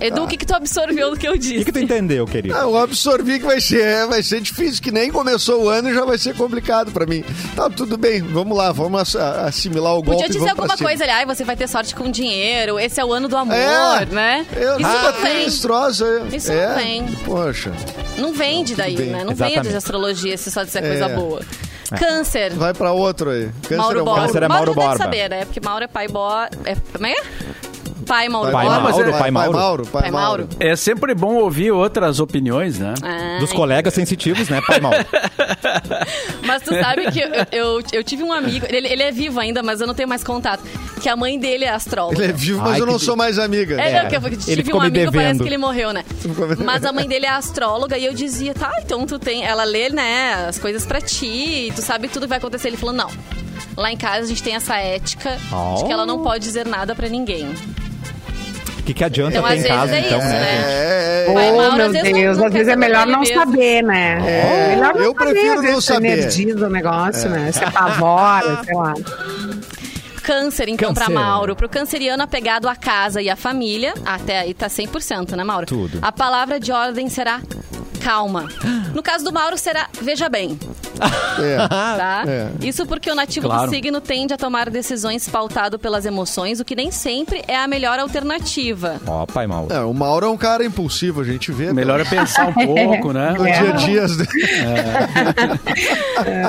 Edu, o que, que tu absorveu do que eu O disse? que, que tu entendeu, querido? Ah, eu absorvi que vai ser, vai ser difícil, que nem começou o ano e já vai ser complicado pra mim. Tá, tudo bem, vamos lá, vamos ass- assimilar o golpe. Podia dizer vamos pra alguma cima. coisa ali, ai, você vai ter sorte com dinheiro, esse é o ano do amor, É, né? Eu Isso nunca não esse troço aí. Isso é? não vem. Poxa, Não vende daí, bem. né? Não vende Exatamente. de astrologia se só disser É. coisa boa. Câncer. vai pra outro aí. Câncer Mauro é o Borba. Câncer é Mauro já deve Borba. saber, né? Porque Mauro é pai bo... É... Como é? Pai Mauro Pai Borba. Mauro, pai, pai Mauro. Mauro. Pai Pai Mauro. Mauro. É sempre bom ouvir outras opiniões, né? Ai. Dos colegas sensitivos, né, pai mal? <laughs> Mas tu sabe que eu, eu, eu tive um amigo, ele, ele é vivo ainda, mas eu não tenho mais contato, que a mãe dele é astróloga. Ele é vivo, mas Ai, eu não que sou mais amiga. É, que eu ele tive ficou um me amigo, parece que ele morreu, né? Mas a mãe dele é astróloga e eu dizia, tá, então tu tem. Ela lê, né, as coisas pra ti, tu sabe tudo que vai acontecer. Ele falou, não. Lá em casa a gente tem essa ética de Oh. que ela não pode dizer nada pra ninguém. O que, que adianta Então, ter às em vezes casa, é então, isso, né? né? É, é, Pai Oh, meu Deus, não às vezes é melhor não mesmo. saber, né? É, melhor não eu saber, prefiro às não saber. energiza o negócio, né? Se apavora, <laughs> sei lá. Câncer, então, Câncer. pra Mauro. Pro canceriano apegado à casa e à família, até aí tá 100%, né, Mauro? Tudo. A palavra de ordem será calma. No caso do Mauro, será veja bem. É. Tá? É. Isso porque o nativo Claro. do signo tende a tomar decisões pautado pelas emoções, o que nem sempre é a melhor alternativa. Ó, pai mal. É, o Mauro é um cara impulsivo, a gente vê. Melhor é pensar um <laughs> pouco, né? No dia a dia.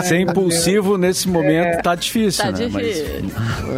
Ser impulsivo nesse momento tá difícil, Tá né? difícil.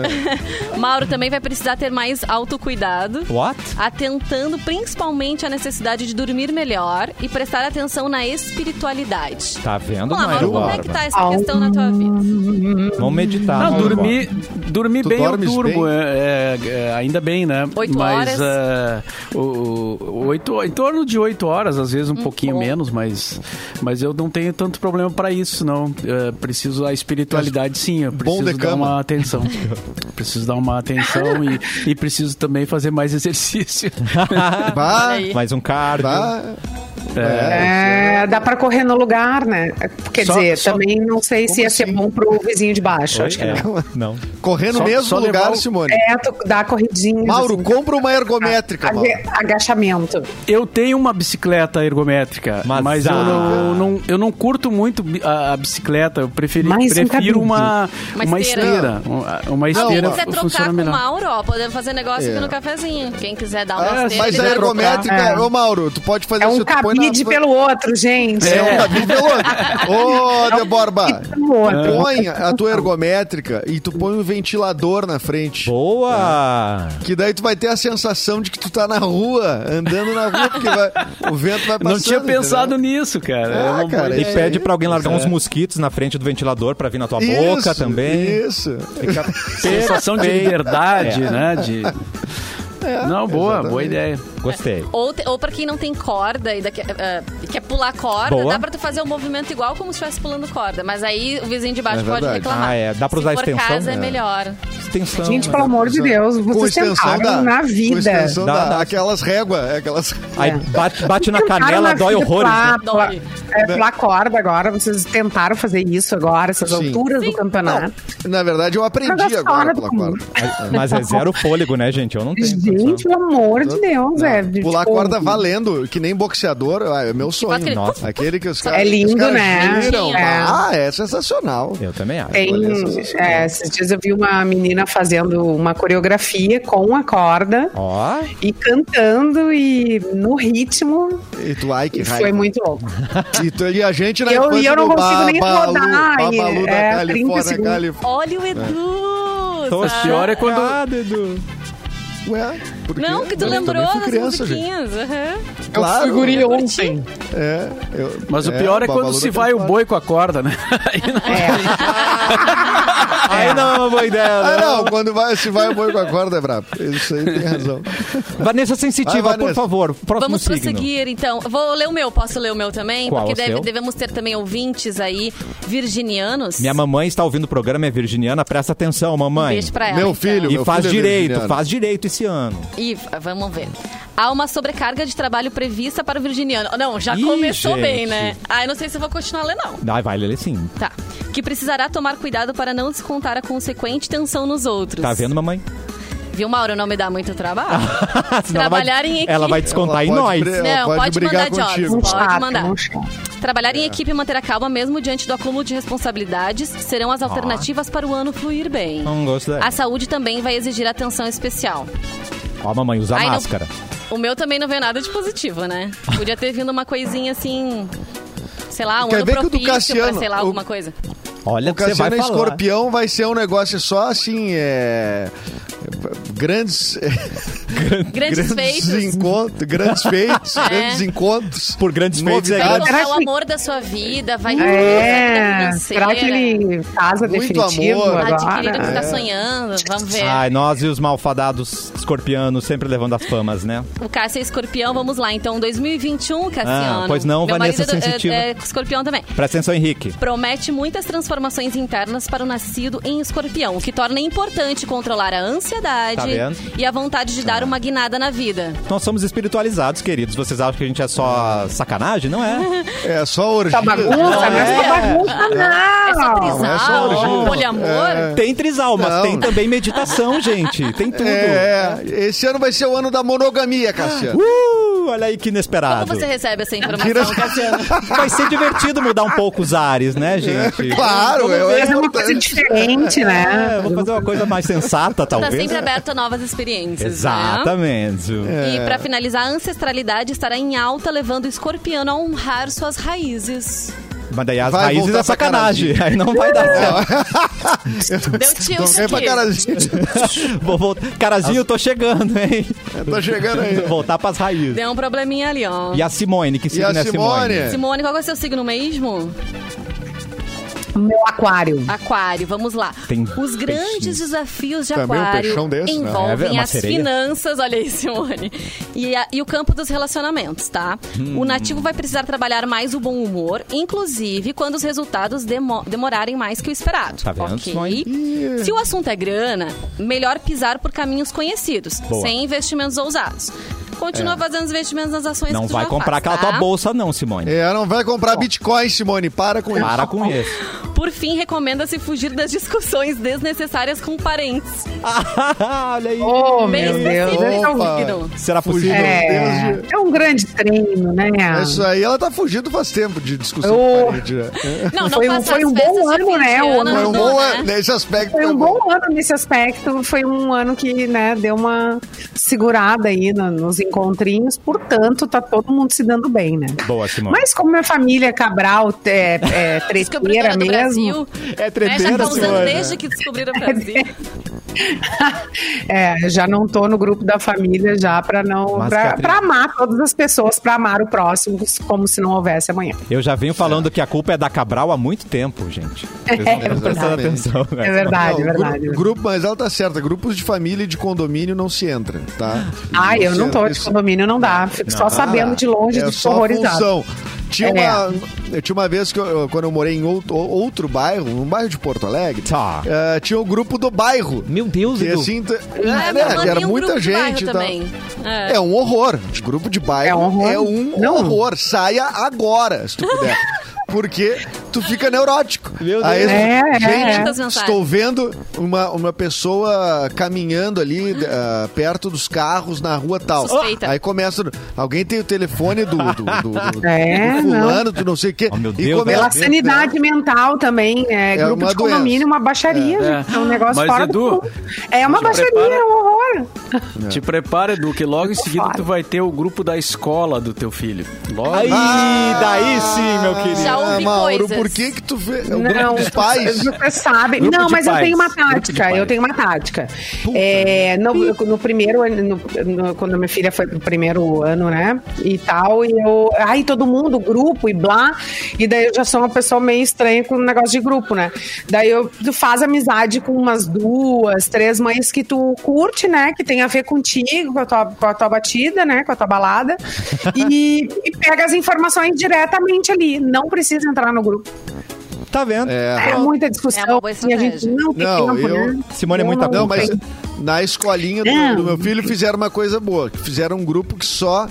<laughs> Mauro também vai precisar ter mais autocuidado. What? Atentando principalmente à necessidade de dormir melhor e prestar atenção na espiritualidade. Tá vendo, Vamos lá, Mauro? Como é que tá essa questão na tua vida? Vamos meditar. Não, dormir, dormir bem eu durmo, bem? é, é, é, ainda bem, né? Oito mas, horas? é, o, oito, em torno de oito horas, às vezes um pouquinho bom. menos, mas, mas eu não tenho tanto problema para isso, não. É, preciso a espiritualidade, sim, eu Bom de preciso dar cama. uma atenção. <laughs> preciso dar uma atenção e, e preciso também fazer mais <laughs> exercício. <laughs> Bah. Mais um cardio. bah. É, dá pra correr no lugar, né? Quer Só- dizer, só- também não sei se ia ser assim? bom pro vizinho de baixo. Oi? Acho que É, não. <laughs> não. Correr no Só- mesmo lugar, o- Simone. É, tu dá a corridinha. Mauro, assim, compra uma ergométrica, Mauro. aga- agachamento. Eu tenho uma bicicleta ergométrica, Mas mas, eu, ah. não, não- eu não curto muito a, a bicicleta. Eu preferi, um prefiro cabide. uma, Uma uma esteira. esteira. Uma, uma Se esteira quiser trocar com o melhor. Mauro, ó, podemos fazer negócio É. aqui no cafezinho. Quem quiser dar É, uma esteira, Mas a ergométrica, É. ô Mauro, tu pode fazer É um isso, tu põe cabide pelo outro, gente. É um cabide pelo outro. <laughs> Ô, De Borba, pelo outro. põe a tua ergométrica e tu põe um ventilador na frente. Boa! Que daí tu vai ter a sensação de que tu tá na rua, andando na rua, porque vai- o vento vai passando. Não tinha pensado entendeu? nisso, cara. Ah, É uma cara, E ideia. pede pra alguém largar É. uns mosquitos na frente do ventilador pra vir na tua Isso, boca também. Isso. Fica Sensação de liberdade, É. né? De... Não, boa, exatamente. boa ideia. Gostei. Ou, te- ou pra quem não tem corda e daqui- e quer pular corda, Boa. dá pra tu fazer um movimento igual como se estivesse pulando corda. Mas aí o vizinho de baixo É pode reclamar. Ah, é. Dá pra usar Se for extensão? casa é É. melhor. Extensão. Gente, né? pelo amor de Deus, vocês tentaram na vida. Dá, da, dá. aquelas réguas, aquelas... Aí bate, bate na canela, na dói horrores. pular- né? pular- Dói. É, pular corda agora, vocês tentaram fazer isso agora, essas Sim. alturas do campeonato. Na verdade, eu aprendi agora comum. corda. Mas é zero fôlego, né, gente? Eu não tenho. Gente, pelo amor de Deus, é. Pular tipo, corda valendo, que nem boxeador, ah, é meu sonho. aquele- Nossa. Aquele que os caras. É lindo, caras né? giram. É. Ah, é sensacional. Eu também acho. Tem, é, esses dias eu vi uma menina fazendo uma coreografia com a corda Ó, e cantando e no ritmo E tu, ai, que foi muito louco. E, tu, e a gente na Eu- e eu não consigo nem Babalu, rodar, e- da é, 30 Califórnia. Califórnia. Olha o Edu! tô sabe? pior é quando- chocado, Edu. Ué, por quê? Não, que tu lembrou das criança, gente. musiquinhas. aham. Claro. eu Eu curti. ontem. É, eu- Mas o é, pior é quando se vai o boi com a corda, né? <laughs> Aí não- <laughs> Aí não é uma boa ideia. Ah, né? não, quando vai, se vai o boi com a corda é brabo. Isso aí tem razão. Vanessa Sensitiva, Vai, por Vanessa. favor. Próximo Vamos signo. prosseguir, então. Vou ler o meu. Posso ler o meu também? Qual Porque deve- devemos ter também ouvintes aí virginianos. Minha mamãe está ouvindo o programa, é virginiana. Presta atenção, mamãe. Beijo pra ela. Meu então. filho. E Meu faz filho é direito, virginiano. faz direito esse ano. E vamos ver. Há uma sobrecarga de trabalho prevista para o virginiano. Não, já Ih, começou gente. bem, né? Ah, eu não sei se eu vou continuar a ler, não. Ah, vai ler sim. Tá. Que precisará tomar cuidado para não descontar a consequente tensão nos outros. Tá vendo, mamãe? Viu, Mauro? Não me dá muito trabalho. <laughs> Ela vai- Trabalhar em equipe. Ela vai descontar Ela em pode nós. Não, pode pode, brigar mandar jobs. Pode chato, mandar. Trabalhar em equipe e manter a calma, mesmo diante do acúmulo de responsabilidades, serão as alternativas para o ano fluir bem. Não gostei. A saúde também vai exigir atenção especial. Ó, mamãe, usa Ai, não- máscara. O meu também não veio nada de positivo, né? Podia ter vindo uma coisinha assim. Sei lá, um Quer ano ver que o do propício Cassiano- pra, sei lá, o- alguma coisa. Olha O que você vai Cassiano falar. Escorpião vai ser um negócio só assim, é... Grandes... <laughs> Grandes feitos. encontros, grandes feitos, <laughs> É. grandes encontros. Por grandes feitos é Vai grande. encontrar o amor da sua vida, vai É, será que ele casa Muito definitivo amor. adquirir o que agora? tá sonhando? Vamos ver. Ai, nós e os malfadados escorpianos sempre levando as famas, né? O Cássio é escorpião, vamos lá. Então, 2021, Cassiano. Ah, pois não, Meu Vanessa é- Sensitiva. É, é escorpião também. Presta atenção, Henrique. Promete muitas transformações internas para o nascido em escorpião, o que torna importante controlar a ânsia, sociedade Tá e a vontade de dar uma guinada na vida. Nós somos espiritualizados, queridos. Vocês acham que a gente é só sacanagem? Não é. É só orgia. Tá bagunça, não é só bagunça, É só não. trisal, é só orgia. poliamor. Tem trisal, mas Não. tem também meditação, gente. Tem tudo. É, esse ano vai ser o ano da monogamia, Cassiano. Uh, olha aí que inesperado. Como você recebe essa Tira- informação, Cassiano? <laughs> Vai ser divertido mudar um pouco os ares, né, gente? Claro, Vamos é. Fazer uma coisa diferente, É, né? vou fazer uma coisa mais sensata, Tá talvez. sempre aberto a novas experiências. Né? Exatamente. E pra finalizar, a ancestralidade estará em alta, levando o escorpiano a honrar suas raízes. Mas daí as Vai raízes é sacanagem. Aí não vai dar certo. Deu tilt vem pra. Vou voltar. Carazinho, eu tô chegando, hein? Tá chegando aí. Voltar pras raízes. Deu um probleminha ali, ó. E a Simone, que signo a é Simone? Simone? Simone, qual é o seu signo mesmo? Meu aquário. Aquário, vamos lá. Tem Os grandes peixinhos. desafios de Também um Aquário peixão desse, né? É, envolvem uma as sereia. finanças, olha aí, Simone, e, a- e o campo dos relacionamentos, tá? Hum. O nativo vai precisar trabalhar mais o bom humor, inclusive quando os resultados demo- demorarem mais que o esperado. Tá vendo, ok? Simone? Se o assunto é grana, melhor pisar por caminhos conhecidos, Boa. sem investimentos ousados. Continua fazendo os investimentos nas ações Não que tu vai já comprar faz, aquela tá? tua bolsa, não, Simone. É, não vai comprar Bitcoin, Simone. Para com isso. Para com isso. Por fim, recomenda-se fugir das discussões desnecessárias com parentes. <laughs> Olha aí. Oh, Bem meu Deus. específico, é Opa. Será possível? É, é um grande treino, né? Isso aí, ela tá fugindo faz tempo de discussão Oh. com parede. né? Não, não Foi um- faça foi as um festas bom de ano, fim de né? Ano, Foi um não, bom né? ano, nesse aspecto. Foi um bom ano nesse aspecto. Foi um ano que, né, deu uma segurada aí no- nos encontrinhos. Portanto, tá todo mundo se dando bem, né? Boa, Simone. Mas como minha família é Cabral é, é <laughs> treteira mesmo, Brasil. É né? Já treteira, estão usando Simone. desde que descobriram o Brasil. <laughs> é, já não tô no grupo da família já para não pra amar todas as pessoas, para amar o próximo como se não houvesse amanhã. Eu já venho falando que a culpa é da Cabral há muito tempo, gente. Vocês não estão prestando verdade. atenção, né? É verdade, Não, é verdade. gru- grupo, mas ela tá certa. Grupos de família e de condomínio não se entra, tá? Ai, eu não tô de Isso- condomínio, não dá. Fico só Ah, sabendo de longe é só horrorizado. função. Tinha, É. uma, eu tinha uma vez que eu- quando eu morei em outro, outro bairro, um bairro de Porto Alegre, Tá. eh, tinha o grupo do bairro. Meu Deus, Que Edu. assim, É, é, né, era um muita gente. e também. É. É um horror. De grupo de bairro É um horror. é um Não. horror. Saia agora, se tu puder. <laughs> Porque tu fica neurótico. Meu Aí, Deus. É, é, gente, é. Estou vendo uma, uma pessoa caminhando ali ah, perto dos carros na rua tal. Suspeita. Aí começa. Alguém tem o telefone do, do, do- do- <laughs> É, do fulano, tu não sei o quê. Oh, meu e Deus, começa Pela sanidade mental também, é, É grupo uma de condomínio, uma baixaria, É. É um negócio Mas, fora Edu. É uma baixaria, prepara- é um horror. Te prepara, Edu, que logo em seguida fora. tu vai ter o grupo da escola do teu filho. Logo. Aí, daí sim, meu querido. Já ouvi Mauro, coisas. por que que tu vê? É o Não, grupo dos pais. Você sabe. Grupo não, mas eu pais. tenho uma tática. Eu tenho uma tática. É, no, no primeiro ano, no- no- quando minha filha foi pro primeiro ano, né? E tal, e eu. Ai, todo mundo, grupo e blá. E daí eu já sou uma pessoa meio estranha com o negócio de grupo, né? Daí eu, tu faz amizade com umas duas, três mães que tu curte, né? Que tem a ver contigo, com a tua, com a tua batida, né? Com a tua balada. e, e pega as informações diretamente ali. Não precisa entrar no grupo. Tá vendo? É. É muita discussão. É e a gente não tem Não, tempo, eu- né? Simone é muita não Não, mas na escolinha do, do meu filho fizeram uma coisa boa. que Fizeram um grupo que só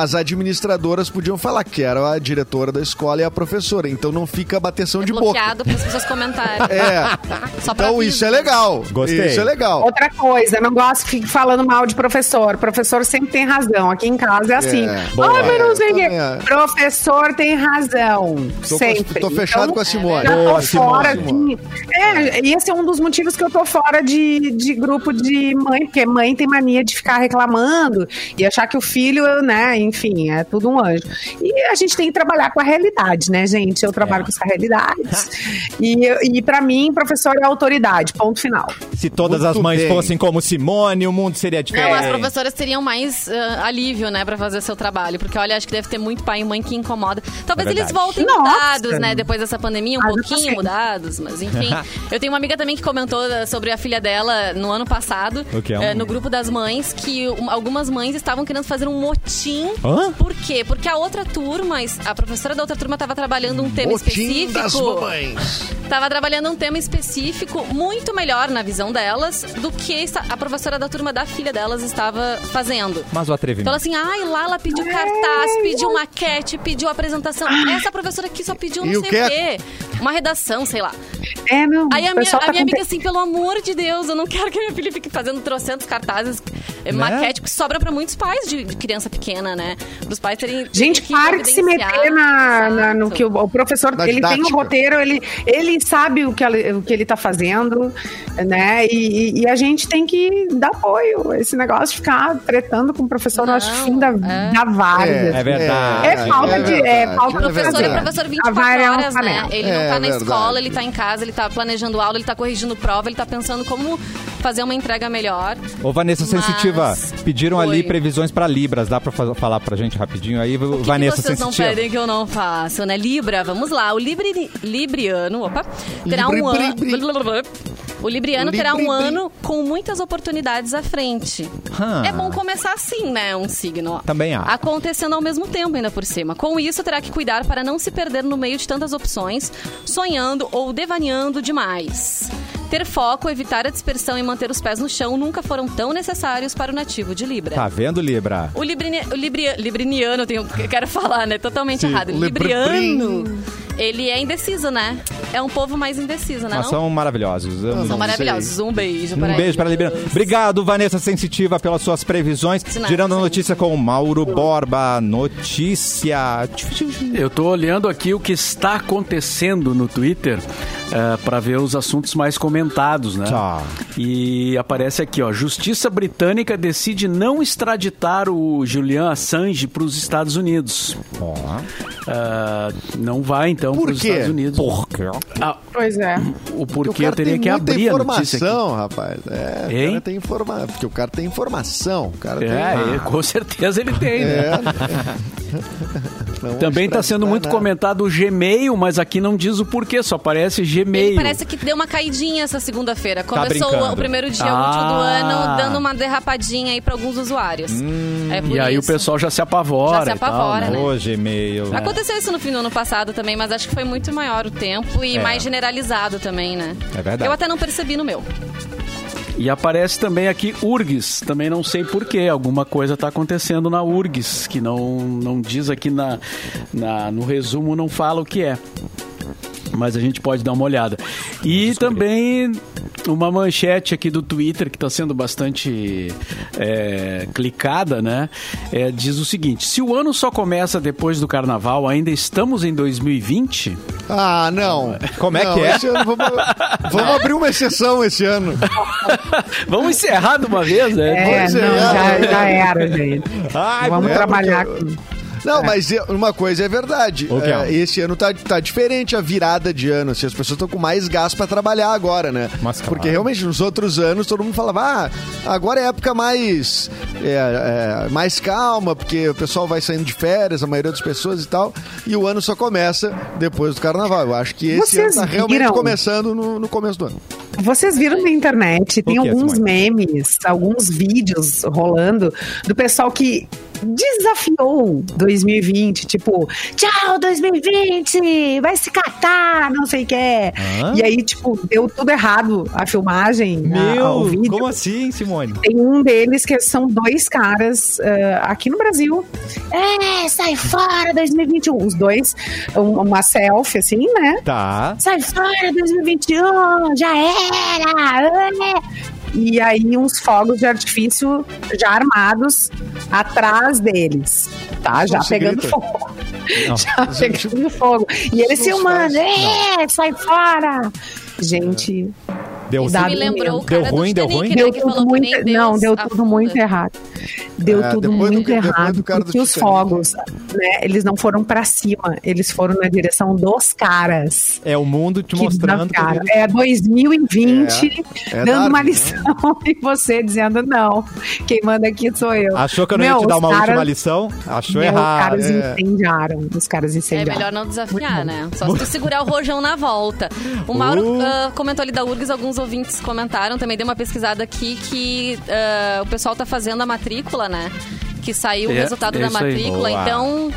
as administradoras podiam falar, que era a diretora da escola e a professora. Então não fica bateção de boca. Bloqueado para as pessoas comentarem. É. <laughs> Então aviso. isso é legal. Gostei. Isso é legal. Outra coisa, não gosto que fique falando mal de professor. Professor sempre tem razão. Aqui em casa é assim. É, boa. Ai, mas não sei o quê. é. Professor tem razão. Tô com- sempre. tô fechado com a Simone. Já Boa, tô Simone. fora de... É, esse é um dos motivos que eu tô fora de, de grupo de mãe, porque mãe tem mania de ficar reclamando e achar que o filho, né, enfim, é tudo um anjo. E a gente tem que trabalhar com a realidade, né, gente? Eu trabalho com essa realidade. <laughs> E, e para mim, professor é autoridade, ponto final. Se todas Muito as mães bem. fossem como Simone, o mundo seria diferente. Não, as professoras teriam mais ah, alívio, né, pra fazer seu trabalho. Porque, olha, acho que deve ter muito pai e mãe que incomoda. Talvez É eles voltem Nossa. mudados, né, depois dessa pandemia, um Ah, pouquinho mudados, mas enfim. <laughs> eu tenho uma amiga também que comentou ah, sobre a filha dela no ano passado, O quê? eh, no grupo das mães, que um- algumas mães estavam querendo fazer um motim. Hã? Por quê? Porque a outra turma, a professora da outra turma estava trabalhando um tema Motim específico. das mamães. Tava trabalhando um tema específico muito melhor na visão delas do que a professora da turma da filha delas estava fazendo. Mas o atrevimento. Então, assim, ai, lá ela pediu cartaz, pediu maquete, pediu apresentação. Essa professora aqui só pediu não E sei que o é- quê. Uma redação, sei lá. É, não. Aí a minha, pessoal a tá minha amiga, assim, pelo amor de Deus, eu não quero que a minha filha fique fazendo trocentos cartazes, eh, Né? maquete, porque sobra pra muitos pais de, de criança pequena, né? Pros pais terem. Gente, terem que para de se meter na, na- no que o, o professor Na ele tem didática. um roteiro, ele, ele sabe o que, ele- o que ele tá fazendo, né? E, e a gente tem que dar apoio. Esse negócio de ficar tretando com o professor, eu acho Não, fim da, é. da várzea. É verdade. É falta de- é falta O professor é professor A 24 vara é horas, né? Ele É não tá na verdade. escola, ele tá em casa, ele tá planejando aula, ele tá corrigindo prova, ele tá pensando como fazer uma entrega melhor. Ô, Vanessa Mas- Sensitiva, pediram ali Oi. previsões pra Libras. Dá pra fa- falar pra gente rapidinho aí, O que, Vanessa que vocês não Sensitiva? pedem que eu não faço, né? Libra, vamos lá. O Libri, Libriano, opa, terá Libri, um ano... O Libriano terá Libri, um bri. ano com muitas oportunidades à frente. Hum. É bom começar assim, né? Um signo. Também acho. Acontecendo ao mesmo tempo, ainda por cima. Com isso, terá que cuidar para não se perder no meio de tantas opções, sonhando ou devaneando demais. Ter foco, evitar a dispersão e manter os pés no chão nunca foram tão necessários para o nativo de Libra. Tá vendo, Libra? O, Librini, o Libri- Libriniano, eu, tenho, eu quero falar, né? Totalmente Sim, errado. Libri- Libriano, ele é indeciso, né? É um povo mais indeciso, né? Mas não? são maravilhosos. Amo. São maravilhosos. Um beijo Um para beijo para. Libriano. Obrigado, Vanessa Sensitiva, pelas suas previsões. Nada, Girando a notícia com o Mauro Borba. Notícia. Eu tô olhando aqui o que está acontecendo no Twitter para ver os assuntos mais comentados, né? Tá. E aparece aqui, ó, Justiça Britânica decide não extraditar o Julian Assange para os Estados Unidos. Ó. Ah, não vai então para os? Estados Unidos. Por quê? Ah, Pois é. o porquê o eu teria que abrir a notícia aqui. informação, rapaz. É, o Hein? cara tem informação. Porque o cara tem informação. O cara É, tem... é, com certeza ele tem, né? É. <laughs> Também está sendo muito nada. comentado o Gmail, mas aqui não diz o porquê, só aparece Gmail. Ele parece que deu uma caidinha essa segunda-feira. Começou brincando. o primeiro dia Ah. útil do ano, dando uma derrapadinha aí para alguns usuários. é por E aí isso. o pessoal já se apavora. Já se e tal, apavora, né? Ô, Gmail. Aconteceu isso no fim do ano passado também, mas acho que foi muito maior o tempo e É. mais generalizado também, né? É verdade. Eu até não percebi no meu. E aparece também aqui URGS, também não sei porquê, alguma coisa está acontecendo na URGS, que não, não diz aqui na, na- no resumo, não fala o que é. Mas a gente pode dar uma olhada. E também uma manchete aqui do Twitter que está sendo bastante é, clicada, né? É, diz o seguinte: se o ano só começa depois do carnaval, ainda estamos em 2020? Ah, não. Como é Não, que é? esse ano vamos, vamos abrir uma exceção esse ano. <laughs> Vamos encerrar de uma vez, né? É, Pois não, é. já, já era, gente. Ai, Vamos é, trabalhar porque- com. Não, mas é- uma coisa é verdade. O que é? É, esse ano tá, tá diferente a virada de ano. Assim, as pessoas estão com mais gás pra trabalhar agora, né? Mas claro. Porque realmente nos outros anos todo mundo falava, ah, agora é a época mais, é, é, mais calma, porque o pessoal vai saindo de férias, a maioria das pessoas e tal. E o ano só começa depois do carnaval. Eu acho que esse Vocês ano tá realmente viram? começando no, no começo do ano. Vocês viram na internet, tem que, alguns memes, alguns vídeos rolando do pessoal que desafiou 2020, tipo, tchau 2020, vai se catar, não sei o que. Hã? E aí, tipo, deu tudo errado a filmagem, a- o Meu, vídeo. como assim, Simone? Tem um deles que são dois caras eh, aqui no Brasil. É, sai fora 2021. Os dois, um- uma selfie assim, né? Tá. Sai fora 2021, já era! é. E aí uns fogos de artifício já armados atrás deles, tá? Já se pegando grita. fogo. Não. <laughs> Já pegando fogo. E eles Não se faz. é, sai fora! Gente, Deu Isso me lembrou o Deu cara ruim, do deu ruim? né, deu que tudo falou que muito, não, deu tudo muito errado. Deu É, tudo muito errado, porque os fogos, né, eles não foram pra cima, eles foram na direção dos caras. É o mundo te Que mostrando que cara, eles- é 2020, É, é dando uma né? lição <laughs> e você dizendo não. Quem manda aqui sou eu. Achou que eu não Meu, ia te dar uma caras- última lição? Achou meu, errado. Os caras é. incendiaram. Os caras É incendiaram. melhor não desafiar, né? Só se tu segurar o rojão na volta. O Mauro Uh. ah, comentou ali da URGS, alguns ouvintes comentaram, também dei uma pesquisada aqui que ah, o pessoal tá fazendo a matrícula, né? Que saiu o É, resultado é da matrícula, então.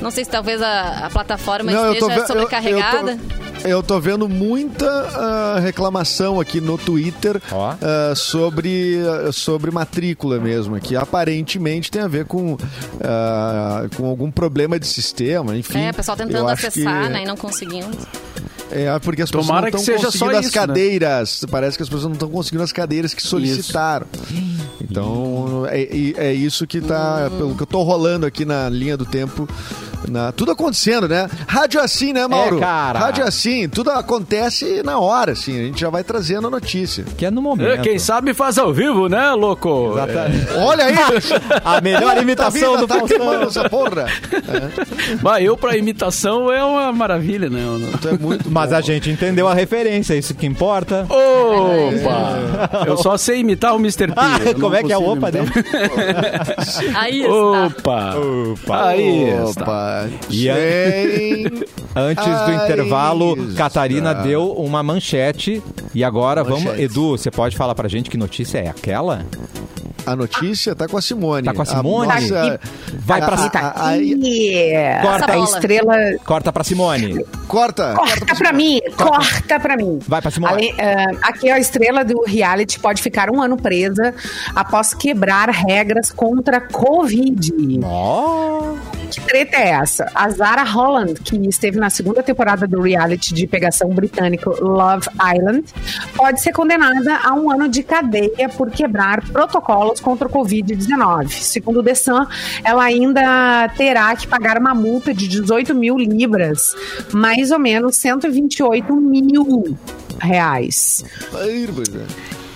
Não sei se talvez a, a plataforma Não, esteja ve- eu- eu tô- sobrecarregada. Eu tô vendo muita ah, reclamação aqui no Twitter Ó. ah, sobre, ah, sobre matrícula mesmo, que aparentemente tem a ver com, com algum problema de sistema, enfim. É, o pessoal tentando acessar, que- né? E não conseguindo. É, porque as pessoas Tomara não que estão conseguindo as isso, né? cadeiras. Parece que as pessoas não estão conseguindo as cadeiras que solicitaram. Então, é, é- é isso que tá, pelo que eu tô rolando aqui na linha do tempo. Na- tudo acontecendo, né? Rádio assim, né, Mauro? É, cara. Rádio assim, tudo acontece na hora, assim. A gente já vai trazendo a notícia. Que é no É, momento. Quem sabe faz ao vivo, né, louco? Exatamente. Olha aí! <laughs> A melhor imitação Tá do tá Faustão. essa porra. Mas eu pra imitação é uma maravilha, né? Não- é muito <laughs> Mas bom. a gente entendeu a referência, isso que importa. Opa! Eu só sei imitar o Mr. P. Ah, como é que é o opa imitar- dele? <laughs> Aí está. Opa! Opa. Aí está. Opa, E a-. <laughs> Antes do intervalo. Catarina deu uma manchete. E agora vamos. Manchete. Edu, você pode falar pra gente que notícia é aquela? A notícia tá com a Simone. Tá com a Simone? nossa- Vai pra- a- Tá a- a-. Corta. A estrela. Corta pra Simone. Corta. Corta pra mim, corta pra mim. Vai pra Simone. Ah, aqui a estrela do reality pode ficar um ano presa após quebrar regras contra a Covid. Ó. Que treta é essa? A Zara Holland, que esteve na segunda temporada do reality de pegação britânico Love Island, pode ser condenada a um ano de cadeia por quebrar protocolos contra o Covid-19. Segundo o The Sun, ela ainda terá que pagar uma multa de 18 mil libras, mais ou menos 128 mil reais.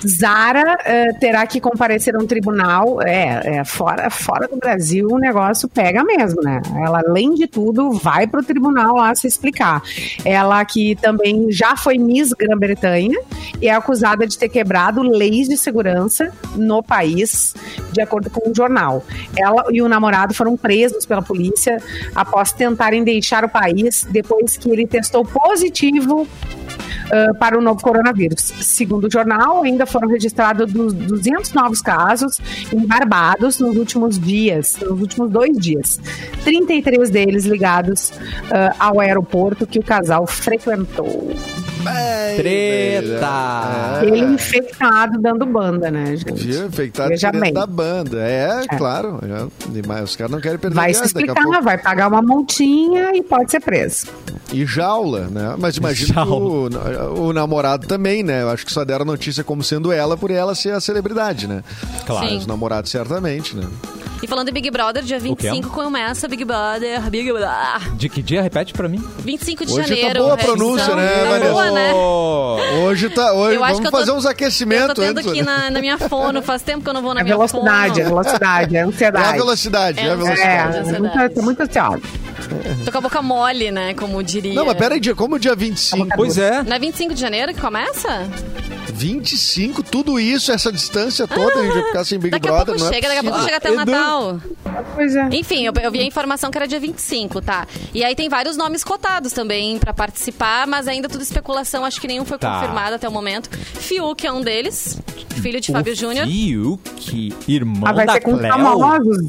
Zara eh, terá que comparecer a um tribunal. É, é, fora, fora do Brasil o negócio pega mesmo, né? Ela, além de tudo, vai pro tribunal lá se explicar. Ela que também já foi Miss Grã-Bretanha e é acusada de ter quebrado leis de segurança no país, de acordo com o jornal. Ela e o namorado foram presos pela polícia após tentarem deixar o país depois que ele testou positivo ah, para o novo coronavírus. Segundo o jornal, ainda foram registrados du- 200 novos casos em Barbados nos últimos dias, nos últimos dois dias. 33 deles ligados ah, ao aeroporto que o casal frequentou. Ai, Treta. É. Ele infectado dando banda, né, gente? Viu? Infectado Veja bem. da banda. É, É. claro. já- os caras não querem perder Vai a se explicar, pouco. vai pagar uma multinha e pode ser preso. E jaula, né? Mas imagina o, o namorado também, né? Eu acho que só deram notícia como sendo ela por ela ser a celebridade, né? Claro. Sim. Mas o namorado certamente, né? E falando em Big Brother, dia quê? 25 começa Big Brother, Big Brother. De que dia? Repete pra mim. 25 de Hoje tá janeiro. boa a edição- pronúncia, né, tá Vanessa? boa, né? Hoje tá. Hoje Eu acho vamos que eu tô- fazer uns Eu aquecimentos tô tendo antes. ir né? na, na minha fono, faz tempo que eu não vou na É minha velocidade, é fono. velocidade, é É a ansiedade. velocidade, é, a É, velocidade. É, Ansiedade. muito, tô muito ansiosa. Tô com a boca mole, né, como diria. Não, mas peraí, dia- como o dia 25, Pois é. Não é 25 de janeiro que começa? 25, tudo isso, essa distância toda, a gente vai ficar sem Big daqui a Brother, pouco não é chega, daqui a pouco chega até o Edu. Natal. Pois é. Enfim, eu, eu vi a informação que era dia 25, tá? E aí tem vários nomes cotados também pra participar, mas ainda tudo especulação, acho que nenhum foi Tá. confirmado até o momento. Fiuk é um deles, filho de O Fábio Júnior. Fiuk, irmão Ah, vai da ser com Cleo. famosos.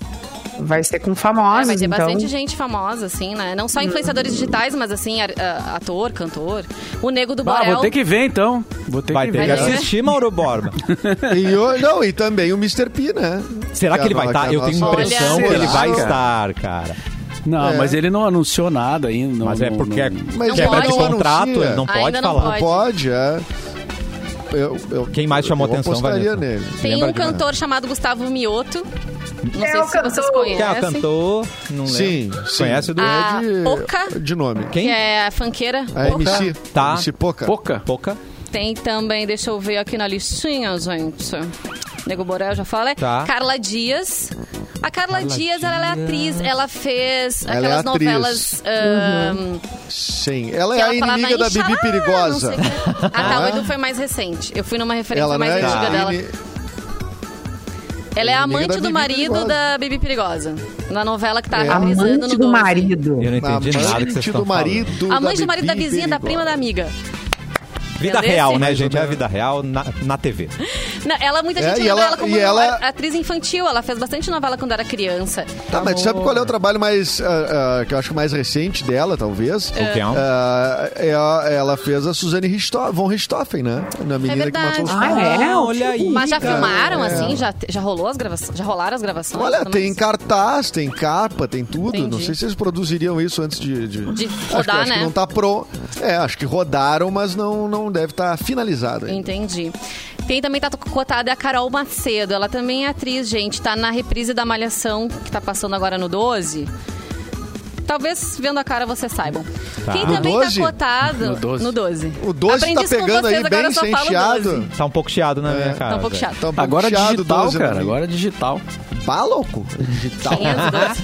Vai ser com É, famosos, vai ter então. bastante gente famosa, assim, né? Não só influenciadores digitais, mas assim, ator, cantor. O Nego do Bah, Borel. vou ter que ver então. Vou ter Vai que ter ver. que Vai assistir, Mauro Borba. <laughs> E, o- não, e também o Mr. P, né? Será que ele vai estar? Que é Eu tenho impressão Olha, que ele vai estar, cara. Não, É. mas ele não anunciou nada ainda. não- Mas é não- porque é não- Mas quebra de contrato, anuncia. ele não pode Ainda não falar. pode. Pode, é. Eu, eu- Quem mais chamou eu atenção, Vanessa? nele. Tem Lembra um cantor chamado Gustavo Mioto. Não É sei o se vocês conhecem. Que é o cantor, não lembro. Sim, sim. Conhece do... É de, Poca. de nome. Quem? Que é a funkeira. A MC. Tá. MC Poca. Pouca. Pouca. Tem também, deixa eu ver aqui na listinha, gente. Nego Borel, já falei. Tá. Carla Dias. A Carla, Carla Dias, ela, ela é Dias. atriz. Ela fez Ela é aquelas atriz. novelas... ahn, Sim. Ela é a ela falava inimiga da Bibi Perigosa. Ah, tá, o. Edu foi mais recente. Eu fui numa referência mais é antiga a dela. Ela é amante da do Bibi marido Perigosa. da Bibi Perigosa. Na novela que tá É. reprisando no Amante do 12. marido. Eu não entendi nada que vocês Amante estão do falando. marido Amante da do marido da Bibi vizinha, da prima da amiga. Vida real, né, gente? É a vida real na, na TV. Não, ela, muita É, gente e lembra ela- ela como e ela- atriz infantil. Ela fez bastante novela quando era criança. Tá, mas sabe qual é o trabalho mais, ah, ah, que eu acho mais recente dela, talvez? O que é Ah, é ela fez a Suzane Richthofen, von Richthofen, né? Na menina que verdade. matou os Ah, pais. é? olha aí. Mas já cara. filmaram, é. assim? Já, já rolou as gravações? Já rolaram as gravações? Olha, Tudo tem mais? cartaz, tem capa, tem tudo. Não Entendi. sei se eles produziriam isso antes de... De, De acho, que- rodar, acho que né? não tá pro... É, acho que rodaram, mas não, não deve estar finalizado ainda. Entendi. Quem também tá cotada é a Carol Macedo. Ela também é atriz, gente. Tá na reprise da Malhação, que tá passando agora no 12. Talvez vendo a cara vocês saibam. Quem No também 12? tá cotado No 12. no 12. O 12 Aprendi tá isso com pegando vocês, aí bem sem chiado. 12. Tá um pouco chiado na minha cara. Tá um pouco chato. Tá um pouco Agora chiado, digital, 12 pra cara. mim. Agora é digital. Bah, louco. Digital. 512.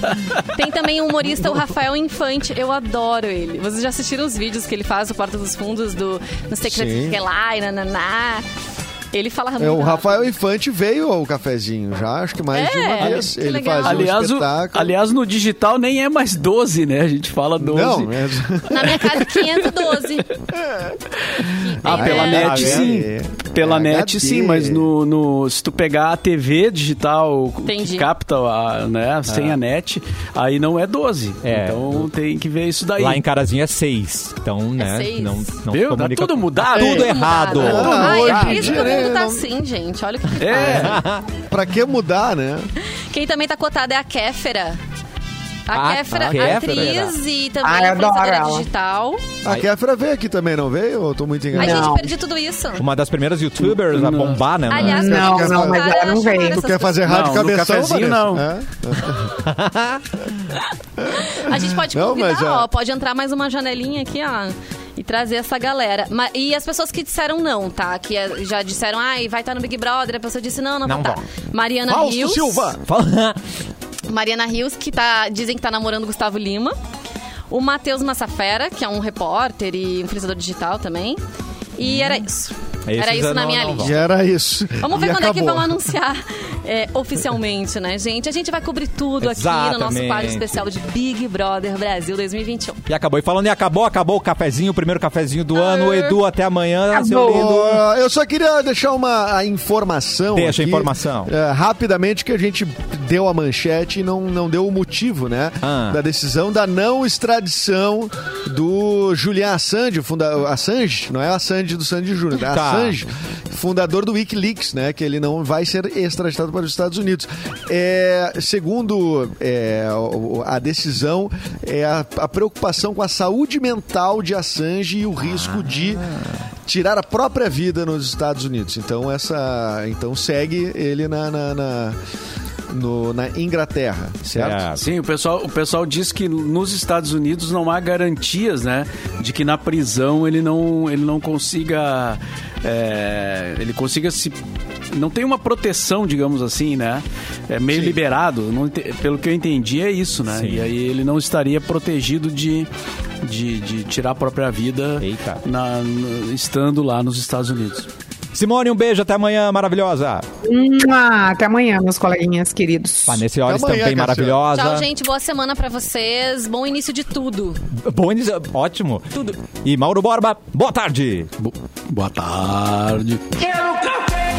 <laughs> Tem também o humorista, o Rafael Infante. Eu adoro ele. Vocês já assistiram os vídeos que ele faz, o Porta dos Fundos, do Não sei o que lá, e nananá. Ele fala muito É, o rápido. Rafael Infante veio ao cafezinho já, acho que mais de É, uma vez. que Ele legal. fazia um Aliás, o- espetáculo. aliás, no digital nem é mais 12, né? A gente fala 12. Não, é... Na minha casa, 512. <laughs> Ah, É. pela É. net Ah, sim. é. Pela É net sim, mas no, no- se tu pegar a TV digital Entendi. que capta a, né, sem a net, aí não é 12. É. Então tem que ver isso daí. Lá em Carazinho é seis. Então, né? Não, não Viu? Tá comunica- tudo mudado. Tudo É. errado. Ah, Ai, hoje é mundo tá não- assim, gente. Olha o que que É. <laughs> pra que mudar, né? Quem também tá cotada é a Kéfera. A Ah, Kéfera, a Kéfera. atriz e também Ai, adoro influenciadora ela. digital. A Kéfera veio aqui também, não veio? Eu tô muito enganado? gente, Não. perdi tudo isso. Uma das primeiras youtubers a bombar, né? Aliás, Não, pra não, mas ela não veio. Tu quer fazer rádio Não, cabeção, não. É? <laughs> A gente pode Não, convidar, mas é- ó, pode entrar mais uma janelinha aqui, ó. E trazer essa galera. Ma- E as pessoas que disseram não, tá? Que eh, já disseram, ai, vai estar no Big Brother. A pessoa disse, não, não, Não vai vão. estar. Mariana Fausto Rios. Silva! Fala- <laughs> Mariana Rios, que tá, dizem que tá namorando o Gustavo Lima. O Matheus Massafera, que é um repórter e influenciador digital também. E era isso. Esses era isso na minha não lista. E era isso. Vamos ver E quando é que acabou. vão anunciar é, oficialmente, né, gente? A gente vai cobrir tudo aqui no nosso Exatamente. quadro especial de Big Brother Brasil 2021. E acabou. E falando em acabou, acabou o cafezinho, o primeiro cafezinho do Ah. ano. Edu, até amanhã, seu Acabou. lindo. Ó, Eu só queria deixar uma a informação. Deixa a aqui, informação. é, rapidamente, que a gente deu a manchete e não, não deu o motivo, né? Ah. Da decisão da não extradição do Julian Assange, funda, Assange, não é Assange do Sandy Júnior, é Tá. Assange, fundador do Wikileaks, né? Que ele não vai ser extraditado para os Estados Unidos. É, segundo é, a decisão, é a, a preocupação com a saúde mental de Assange e o risco de tirar a própria vida nos Estados Unidos. Então essa, então segue ele na, na, na, no- na Inglaterra, certo? Certo. Sim, o pessoal, o pessoal diz que nos Estados Unidos não há garantias, né, de que na prisão ele não, ele não consiga, é, ele consiga se, não tem uma proteção, digamos assim, né? É meio Sim. liberado. não pelo que eu entendi é isso, né? Sim. E aí ele não estaria protegido de, de, de tirar a própria vida na- estando lá nos Estados Unidos. Simone, um beijo, até amanhã, maravilhosa. Até amanhã, meus coleguinhas queridos. Vanessa Olhos também Cassiano. maravilhosa. Tchau, gente. Boa semana pra vocês. Bom início de tudo. Bom início, ótimo. Tudo. E Mauro Borba, boa tarde. Bo- boa tarde. Quero café!